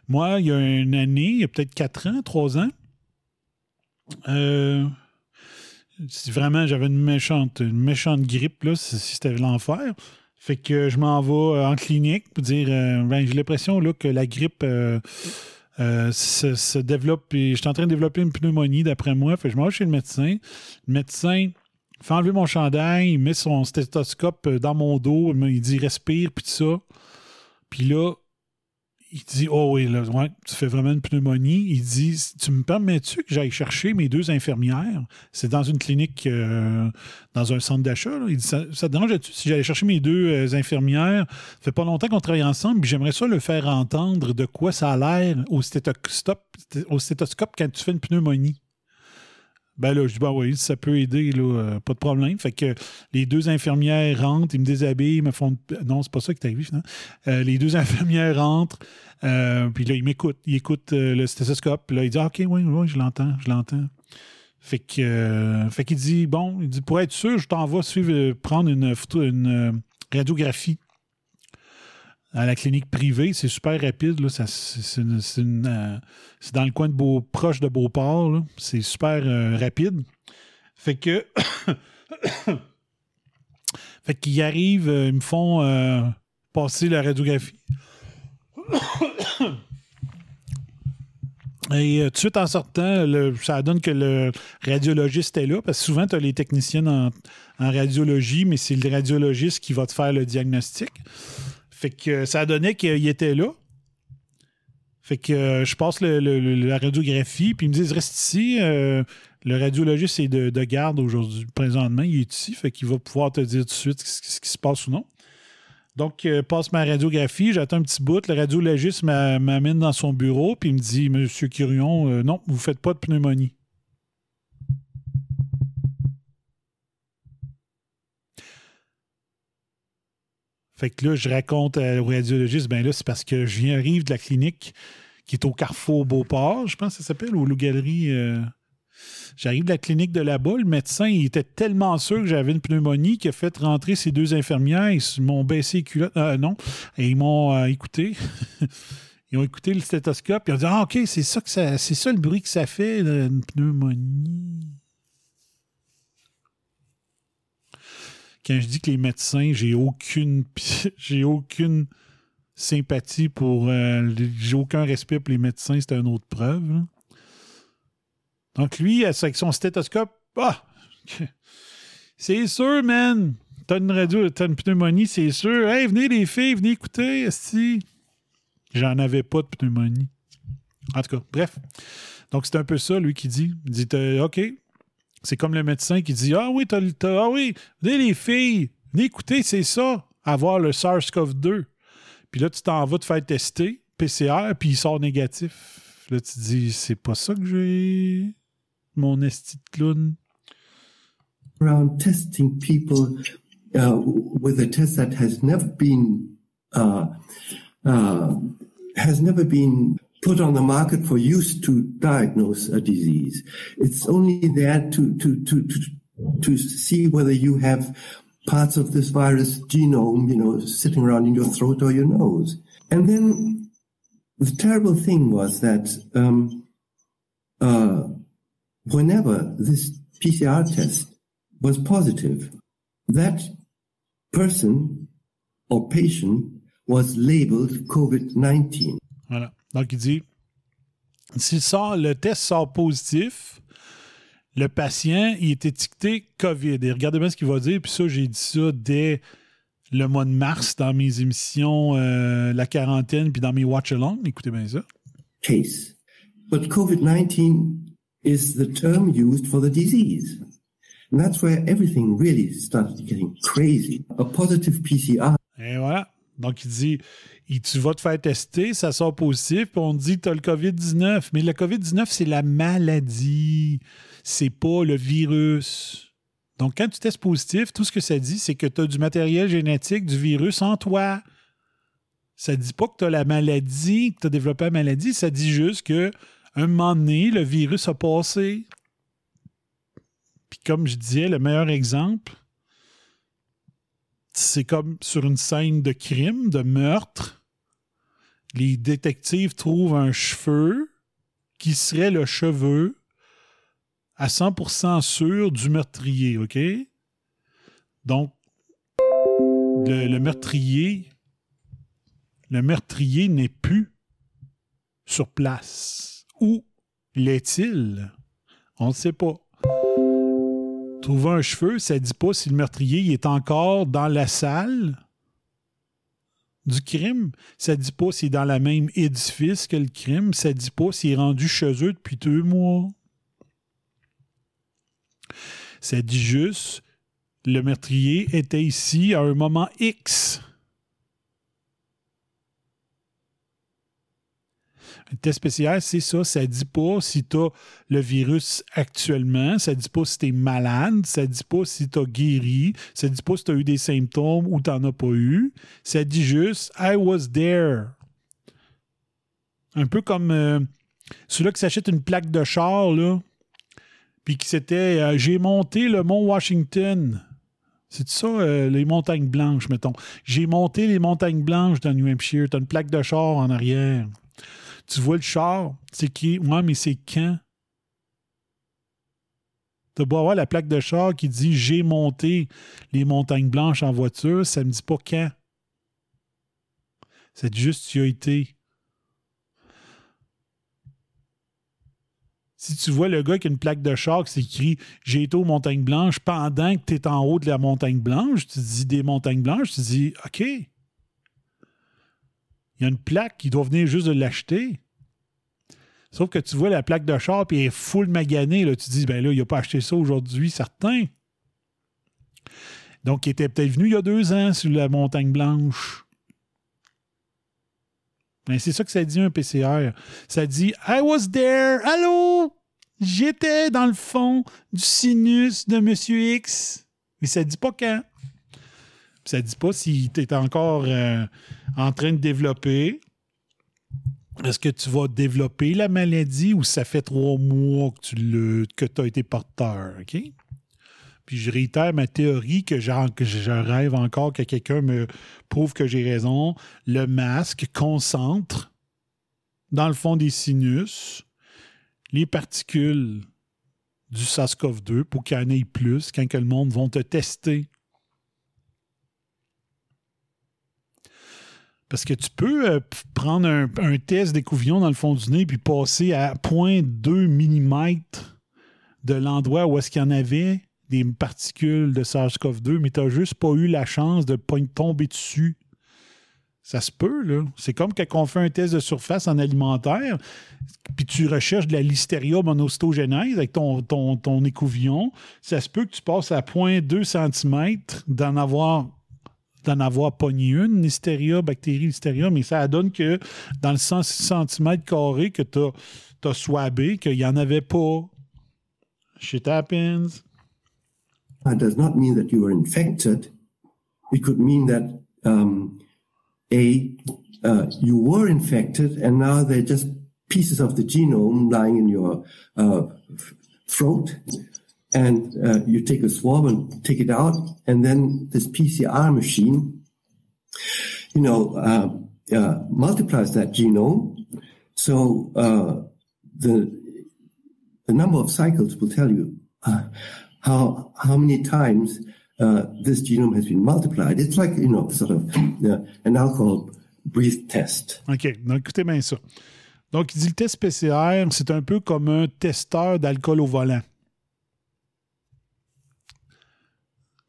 Moi, il y a une année, il y a peut-être quatre ans, trois ans, euh, si vraiment j'avais une méchante, grippe, là, si c'était l'enfer. Fait que je m'en vais en clinique pour dire euh, ben, j'ai l'impression que la grippe euh, euh, se, développe et je suis en train de développer une pneumonie d'après moi. Fait que je m'en vais chez le médecin. Le médecin fait enlever mon chandail, il met son stéthoscope euh, dans mon dos, il dit respire, puis tout ça. Puis là, il dit Oh oui, là, ouais, tu fais vraiment une pneumonie. Il dit Tu me permets-tu que j'aille chercher mes deux infirmières? C'est dans une clinique, euh, dans un centre d'achat. Il dit Ça, ça te dérange-tu si j'allais chercher mes deux euh, infirmières? Ça fait pas longtemps qu'on travaille ensemble, puis j'aimerais ça le faire entendre de quoi ça a l'air au au stéthoscope quand tu fais une pneumonie. Ben là, je dis, ben oui, ça peut aider, là, euh, pas de problème. Fait que les deux infirmières rentrent, ils me déshabillent, ils me font. Non, c'est pas ça qui est arrivé, finalement. Euh, les deux infirmières rentrent, euh, puis là, ils m'écoutent. Ils écoutent le stéthoscope, puis là, ils disent, OK, oui, oui, je l'entends, je l'entends. Fait que, fait qu'il dit, bon, il dit, pour être sûr, je t'envoie suivre, prendre une, une radiographie à la clinique privée. C'est super rapide. Euh, c'est dans le coin de Beau, proche de Beauport. C'est super euh, rapide. Fait que. fait qu'ils arrivent, euh, ils me font passer la radiographie. Et tout de suite en sortant, ça donne que le radiologiste est là, parce que souvent, tu as les techniciens en, en radiologie, mais c'est le radiologiste qui va te faire le diagnostic. Fait que euh, ça donnait qu'il était là. Fait que euh, je passe la radiographie, puis ils me disent reste ici. euh, le radiologiste est de, de garde aujourd'hui, présentement, il est ici, fait qu'il va pouvoir te dire tout de suite ce, qui se passe ou non. Donc, euh, passe ma radiographie, j'attends un petit bout. Le radiologiste m'a- m'amène dans son bureau, puis il me dit Monsieur Curion, non, vous ne faites pas de pneumonie. Fait que là, je raconte au radiologiste, ben là, c'est parce que je viens arrive de la clinique qui est au Carrefour Beauport, je pense que ça s'appelle, ou Loup-Galerie. euh, J'arrive de la clinique de là-bas. Le médecin, il était tellement sûr que j'avais une pneumonie qu'il a fait rentrer ces deux infirmières. Ils m'ont baissé les culottes. Euh, non. Et ils m'ont euh, écouté. ils ont écouté le stéthoscope. Ils ont dit Ah, OK, c'est ça, que ça, c'est ça le bruit que ça fait, une pneumonie. Quand je dis que les médecins, j'ai aucune, j'ai aucune sympathie pour. euh, j'ai aucun respect pour les médecins, c'est une autre preuve. Donc, lui, avec son stéthoscope, ah! C'est sûr, man! T'as une radio, t'as une pneumonie, c'est sûr. Hey, venez les filles, venez écouter, esti. J'en avais pas de pneumonie. En tout cas, bref. Donc, c'est un peu ça, lui, qui dit. Il dit, OK. C'est comme le médecin qui dit, ah oui, t'as, t'as- ah oui, venez les filles, venez écouter, c'est ça, avoir le SARS-CoV-2. Puis là, tu t'en vas te faire tester, PCR, puis il sort négatif. Là, tu dis, c'est pas ça que j'ai, mon esti de clown. around testing people uh, with a test that has never been uh, uh, has never been put on the market for use to diagnose a disease. It's only there to to to to, to see whether you have parts of this virus genome, you know, sitting around in your throat or your nose. And then the terrible thing was that um, uh, whenever this PCR test was positive, that person or patient was labeled COVID-19. Voilà. Donc, il dit si sort, le test sort positif, le patient, il est étiqueté COVID. Et regardez bien ce qu'il va dire. Puis ça, j'ai dit ça dès le mois de mars dans mes émissions euh, La quarantaine, puis dans mes watch-along. Écoutez bien ça. Case. But COVID-19 is the term used for the disease. And that's where everything really started getting crazy. A positive PCR Et voilà. Donc, il dit il- tu vas te faire tester, ça sort positif, puis on te dit que tu as le COVID-19. Mais le COVID-19, c'est la maladie. C'est pas le virus. Donc, quand tu testes positif, tout ce que ça dit, c'est que tu as du matériel génétique du virus en toi. Ça dit pas que tu as la maladie, que tu as développé la maladie. Ça dit juste que un moment donné, le virus a passé. Puis comme je disais, le meilleur exemple, c'est comme sur une scène de crime, de meurtre. Les détectives trouvent un cheveu qui serait le cheveu à 100% sûr du meurtrier, OK? Donc, le, meurtrier, le meurtrier n'est plus sur place. Où l'est-il? On ne sait pas. Trouver un cheveu, ça ne dit pas si le meurtrier est encore dans la salle du crime. Ça dit pas s'il est dans le même édifice que le crime. Ça dit pas s'il est rendu chez eux depuis deux mois. Ça dit juste le meurtrier était ici à un moment X. Un test spécial, c'est ça. Ça ne dit pas si tu as le virus actuellement. Ça ne dit pas si tu es malade. Ça ne dit pas si tu as guéri. Ça ne dit pas si tu as eu des symptômes ou tu n'en as pas eu. Ça dit juste I was there. Un peu comme euh, celui-là qui s'achète une plaque de char, là, puis qui c'était euh, J'ai monté le mont Washington. C'est ça, euh, les montagnes blanches, mettons. J'ai monté les montagnes blanches dans New Hampshire. T'as une plaque de char en arrière. Tu vois le char, c'est qui? Ouais, mais c'est quand? T'as beau avoir la plaque de char qui dit j'ai monté les montagnes blanches en voiture, ça me dit pas quand. C'est juste tu as été. Si tu vois le gars qui a une plaque de char qui s'écrit J'ai été aux montagnes blanches pendant que tu es en haut de la montagne blanche, tu dis des montagnes blanches, tu dis OK. Il y a une plaque qui doit venir juste de l'acheter. Sauf que tu vois la plaque de char puis elle est full maganée. Là, tu dis, ben là, il n'a pas acheté ça aujourd'hui, certain. Donc, il était peut-être venu il y a deux ans sur la montagne blanche. Ben, c'est ça que ça dit un PCR. Ça dit I was there. Allô? J'étais dans le fond du sinus de Monsieur X. Mais ça dit pas quand. Ça dit pas s'il était encore euh, en train de développer. Est-ce que tu vas développer la maladie ou ça fait trois mois que tu le, que as été porteur? OK? Puis je réitère ma théorie que, je rêve encore que quelqu'un me prouve que j'ai raison. Le masque concentre dans le fond des sinus les particules du SARS-CoV-2 pour qu'il y en ait plus quand que le monde va te tester Parce que tu peux euh, prendre un, test d'écouvillon dans le fond du nez puis passer à 0.2 mm de l'endroit où est-ce qu'il y en avait des particules de SARS-CoV-2, mais tu n'as juste pas eu la chance de tomber dessus. Ça se peut, là. C'est comme quand on fait un test de surface en alimentaire, puis tu recherches de la listeria monocytogénèse avec ton, ton, ton écouvillon. Ça se peut que tu passes à 0.2 cm d'en avoir d'en avoir pogné une, listeria, bactérie listeria, mais ça donne que dans le 100 cm que tu as, as, swabé, qu'il n'y en avait pas. Shit happens. That does not mean that you were infected. It could mean that um, a uh, you were infected and now they're just pieces of the genome lying in your uh, throat and uh, you take a swab and take it out, and then this PCR machine, you know, uh, uh, multiplies that genome. So uh, the the number of cycles will tell you uh, how how many times uh, this genome has been multiplied. It's like you know, sort of an alcohol breath test. Ok, donc écoutez bien ça. Donc, il dit le test PCR, c'est un peu comme un testeur d'alcool au volant.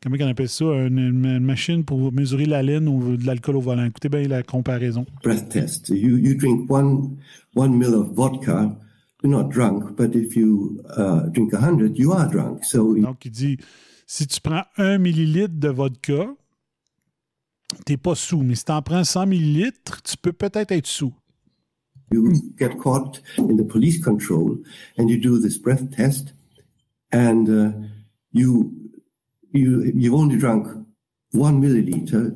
Comment on appelle ça, une, une, machine pour mesurer la laine ou de l'alcool au volant. Écoutez bien la comparaison. Breath test. You, you drink one, one mill of vodka, you're not drunk, but if you uh, drink 100, you are drunk. So, Donc, il dit, si tu prends un millilitre de vodka, t'es pas sous, mais si tu en prends 100 millilitres, tu peux peut-être être sous. You get caught in the police control and you do this breath test and uh, you you, you've only drunk one milliliter.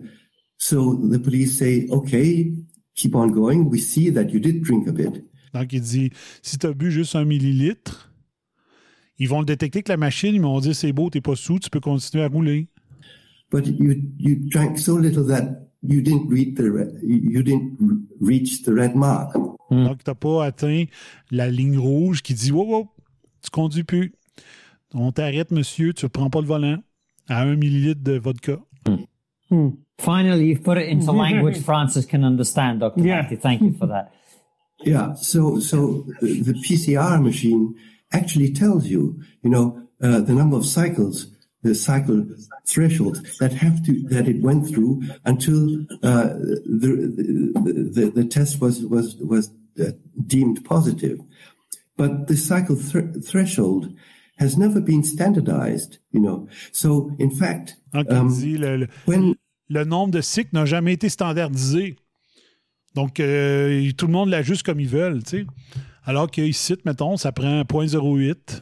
So the police say, okay, keep on going. We see that you did drink a bit. Donc, il dit, si tu as bu juste un millilitre, ils vont le détecter avec la machine, ils vont dire, c'est beau, t'es pas sous, tu peux continuer à rouler. But you, you drank so little that you didn't reach the, you didn't reach the red mark. Mm. Donc, t'as pas atteint la ligne rouge qui dit, wow, wow, tu conduis plus. On t'arrête, monsieur, tu ne prends pas le volant. À un millilitre de vodka. Hmm. Finally, you've put it into language Francis can understand, Dr. Yeah. Matthew. Thank you for that. Yeah. So, so the PCR machine actually tells you, you know, uh, the number of cycles, the cycle threshold that have to that it went through until uh, the, the, the test was was was uh, deemed positive. But the cycle th- threshold has never been standardized, you know. So, in fact, um, dit, le, le, when, le, nombre de cycles n'a jamais été standardisé. Donc, euh, tout le monde l'ajuste comme ils veulent, tu sais. Alors qu'ici, mettons, ça prend 0.08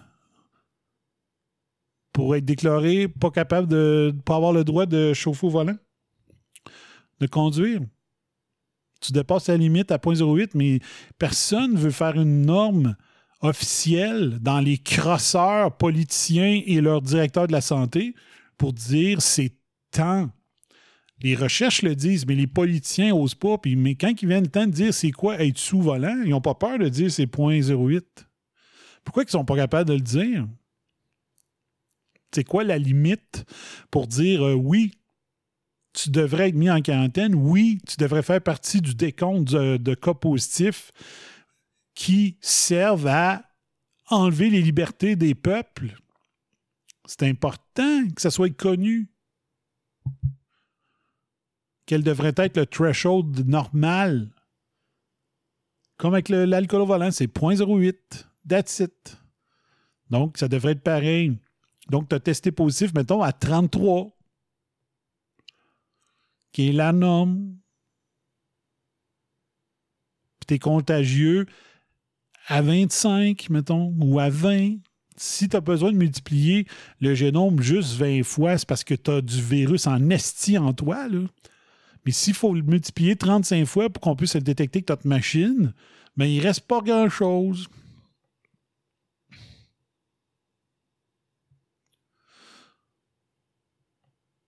pour être déclaré pas capable de pas avoir le droit de chauffer au volant, de conduire. Tu dépasses la limite à 0.08, mais personne ne veut faire une norme officielle dans les crosseurs politiciens et leurs directeurs de la santé pour dire c'est temps. Les recherches le disent, mais les politiciens n'osent pas. Puis, mais quand ils viennent le temps de dire c'est quoi être sous volant, ils n'ont pas peur de dire c'est 0.08. Pourquoi ils ne sont pas capables de le dire? C'est quoi la limite pour dire euh, oui, tu devrais être mis en quarantaine, oui, tu devrais faire partie du décompte de cas positifs qui servent à enlever les libertés des peuples. C'est important que ça soit connu. Quel devrait être le threshold normal? Comme avec l'alcool au volant, c'est 0.08. That's it. Donc, ça devrait être pareil. Donc, tu as testé positif, mettons, à 33, qui est la norme. Puis tu es contagieux à 25, mettons, ou à 20. Si tu as besoin de multiplier le génome juste 20 fois, c'est parce que tu as du virus en esti en toi. Là. Mais s'il faut le multiplier 35 fois pour qu'on puisse le détecter avec notre machine, ben, il reste pas grand-chose.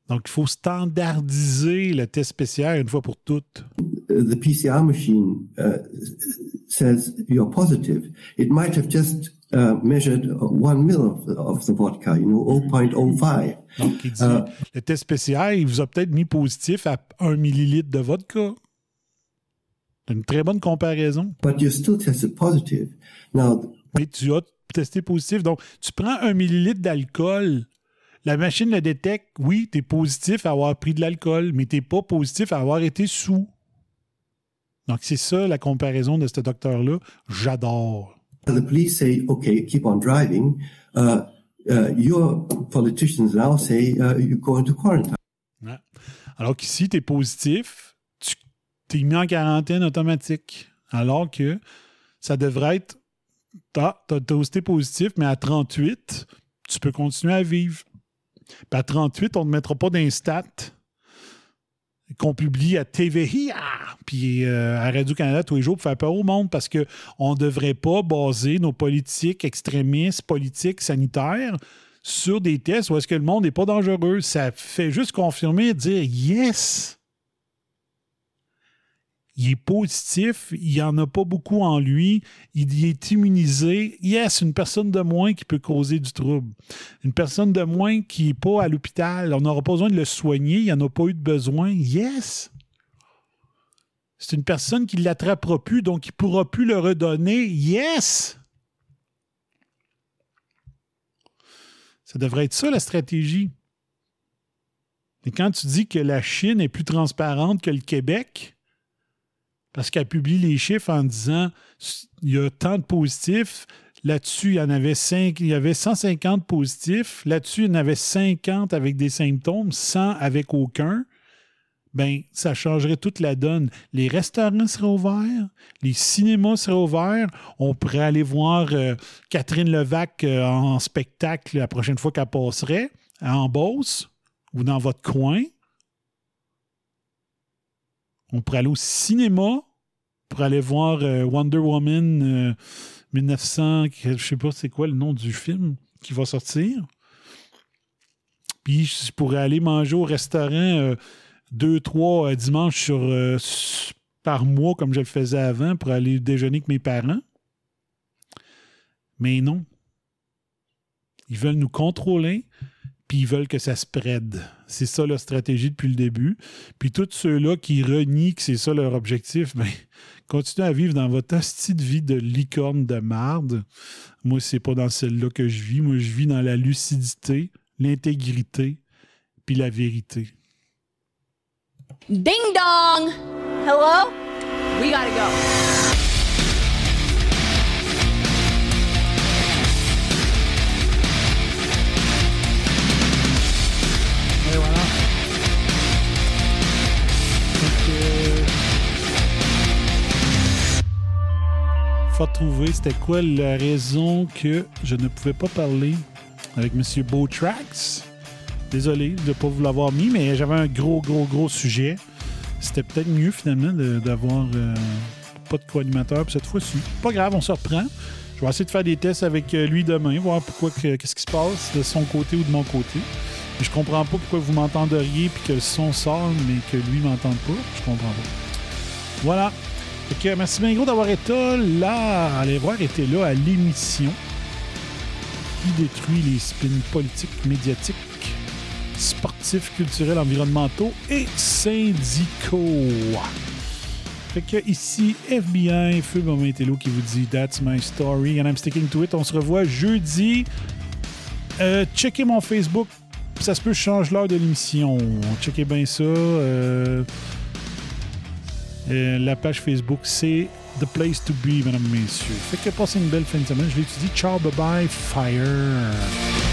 Donc, il faut standardiser le test spécial une fois pour toutes. Uh, the PCR machine uh, says you're positive. It might have just uh, measured one mil of the, of the vodka, you know, 0.05. Donc, il dit, Euh, le test spécial, il vous a peut-être mis positif à 1 millilitre de vodka. C'est une très bonne comparaison. But you still tested positive. Now, Mais tu as testé positif. Donc, tu prends un millilitre d'alcool, la machine le détecte. Oui, tu es positif à avoir pris de l'alcool, mais tu n'es pas positif à avoir été sous. Donc, c'est ça la comparaison de ce docteur-là. J'adore. the police say, okay, keep on driving. Uh, uh, your politicians now say uh, you go into quarantine. Ouais. Alors qu'ici, tu es positif, tu es mis en quarantaine automatique. Alors que ça devrait être. Tu as testé positif, mais à 38, tu peux continuer à vivre. Puis à 38, on ne mettra pas d'instat qu'on publie à TVI, ah! puis euh, à Radio-Canada tous les jours pour faire peur au monde parce qu'on ne devrait pas baser nos politiques extrémistes, politiques, sanitaires sur des tests où est-ce que le monde n'est pas dangereux. Ça fait juste confirmer dire yes! Il est positif, il n'y en a pas beaucoup en lui, il est immunisé. Yes, une personne de moins qui peut causer du trouble. Une personne de moins qui n'est pas à l'hôpital, on n'aura pas besoin de le soigner, il n'y en a pas eu de besoin. Yes! C'est une personne qui ne l'attrapera plus, donc il ne pourra plus le redonner. Yes! Ça devrait être ça la stratégie. Et quand tu dis que la Chine est plus transparente que le Québec, parce qu'elle publie les chiffres en disant il y a tant de positifs, là-dessus, il y en avait, il y avait 150 positifs, là-dessus, il y en avait 50 avec des symptômes, 100 avec aucun. Ben, ça changerait toute la donne. Les restaurants seraient ouverts, les cinémas seraient ouverts, on pourrait aller voir euh, Catherine Levac euh, en spectacle la prochaine fois qu'elle passerait, en Beauce ou dans votre coin. On pourrait aller au cinéma pour aller voir euh, Wonder Woman euh, 1900, je sais pas c'est quoi le nom du film qui va sortir. Puis je pourrais aller manger au restaurant euh, deux, trois euh, dimanches sur, euh, par mois comme je le faisais avant pour aller déjeuner avec mes parents. Mais non. Ils veulent nous contrôler, puis ils veulent que ça spread. C'est ça leur stratégie depuis le début. Puis tous ceux-là qui renient que c'est ça leur objectif, ben, continuez à vivre dans votre hostie de vie de licorne de marde. Moi, c'est pas dans celle-là que je vis. Moi, je vis dans la lucidité, l'intégrité, puis la vérité. Ding dong! Hello? We gotta go. Faut trouver c'était quoi la raison que je ne pouvais pas parler avec M. Beautrax? Désolé de ne pas vous l'avoir mis, mais j'avais un gros, gros, gros sujet. C'était peut-être mieux finalement d'avoir euh, pas de co-animateur cette fois-ci. Pas grave, on se reprend. Je vais essayer de faire des tests avec euh, lui demain, voir pourquoi que- qu'est-ce qui se passe de son côté ou de mon côté. Je comprends pas pourquoi vous m'entenderiez puis que le son sort, mais que lui m'entende pas. Je comprends pas. Voilà. Que merci bien gros d'avoir été là, allez voir, été là à l'émission qui détruit les spins politiques, médiatiques, sportifs, culturels, environnementaux et syndicaux. Fait que ici, FBI, Feu Momentello qui vous dit That's my story and I'm sticking to it. On se revoit jeudi. Euh, checkez mon Facebook. Ça se peut, je change l'heure de l'émission. Checkez bien ça. Euh, euh, la page Facebook, c'est The Place to Be, mesdames messieurs. Fait que passez une belle fin de semaine. Je l'étudie. Ciao, bye bye, fire.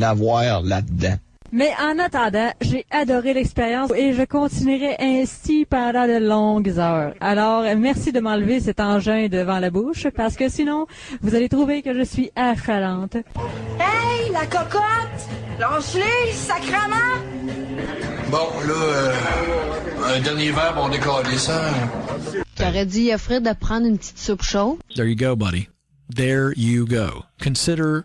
Rien à voir là-dedans. Mais en attendant, j'ai adoré l'expérience et je continuerai ainsi pendant de longues heures. Alors, merci de m'enlever cet engin devant la bouche parce que sinon, vous allez trouver que je suis affalante. Hey, la cocotte! Lâche-les, sacrement! Bon, là, euh, un dernier verre, on décolle ça. J'aurais dit à Fred de prendre une petite soupe chaude. There you go, buddy. There you go. Consider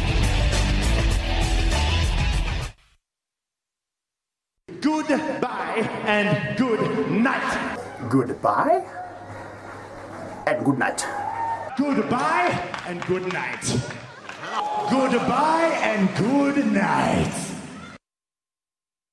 Goodbye and good night. Goodbye and good night. Goodbye and good night. Goodbye and good night.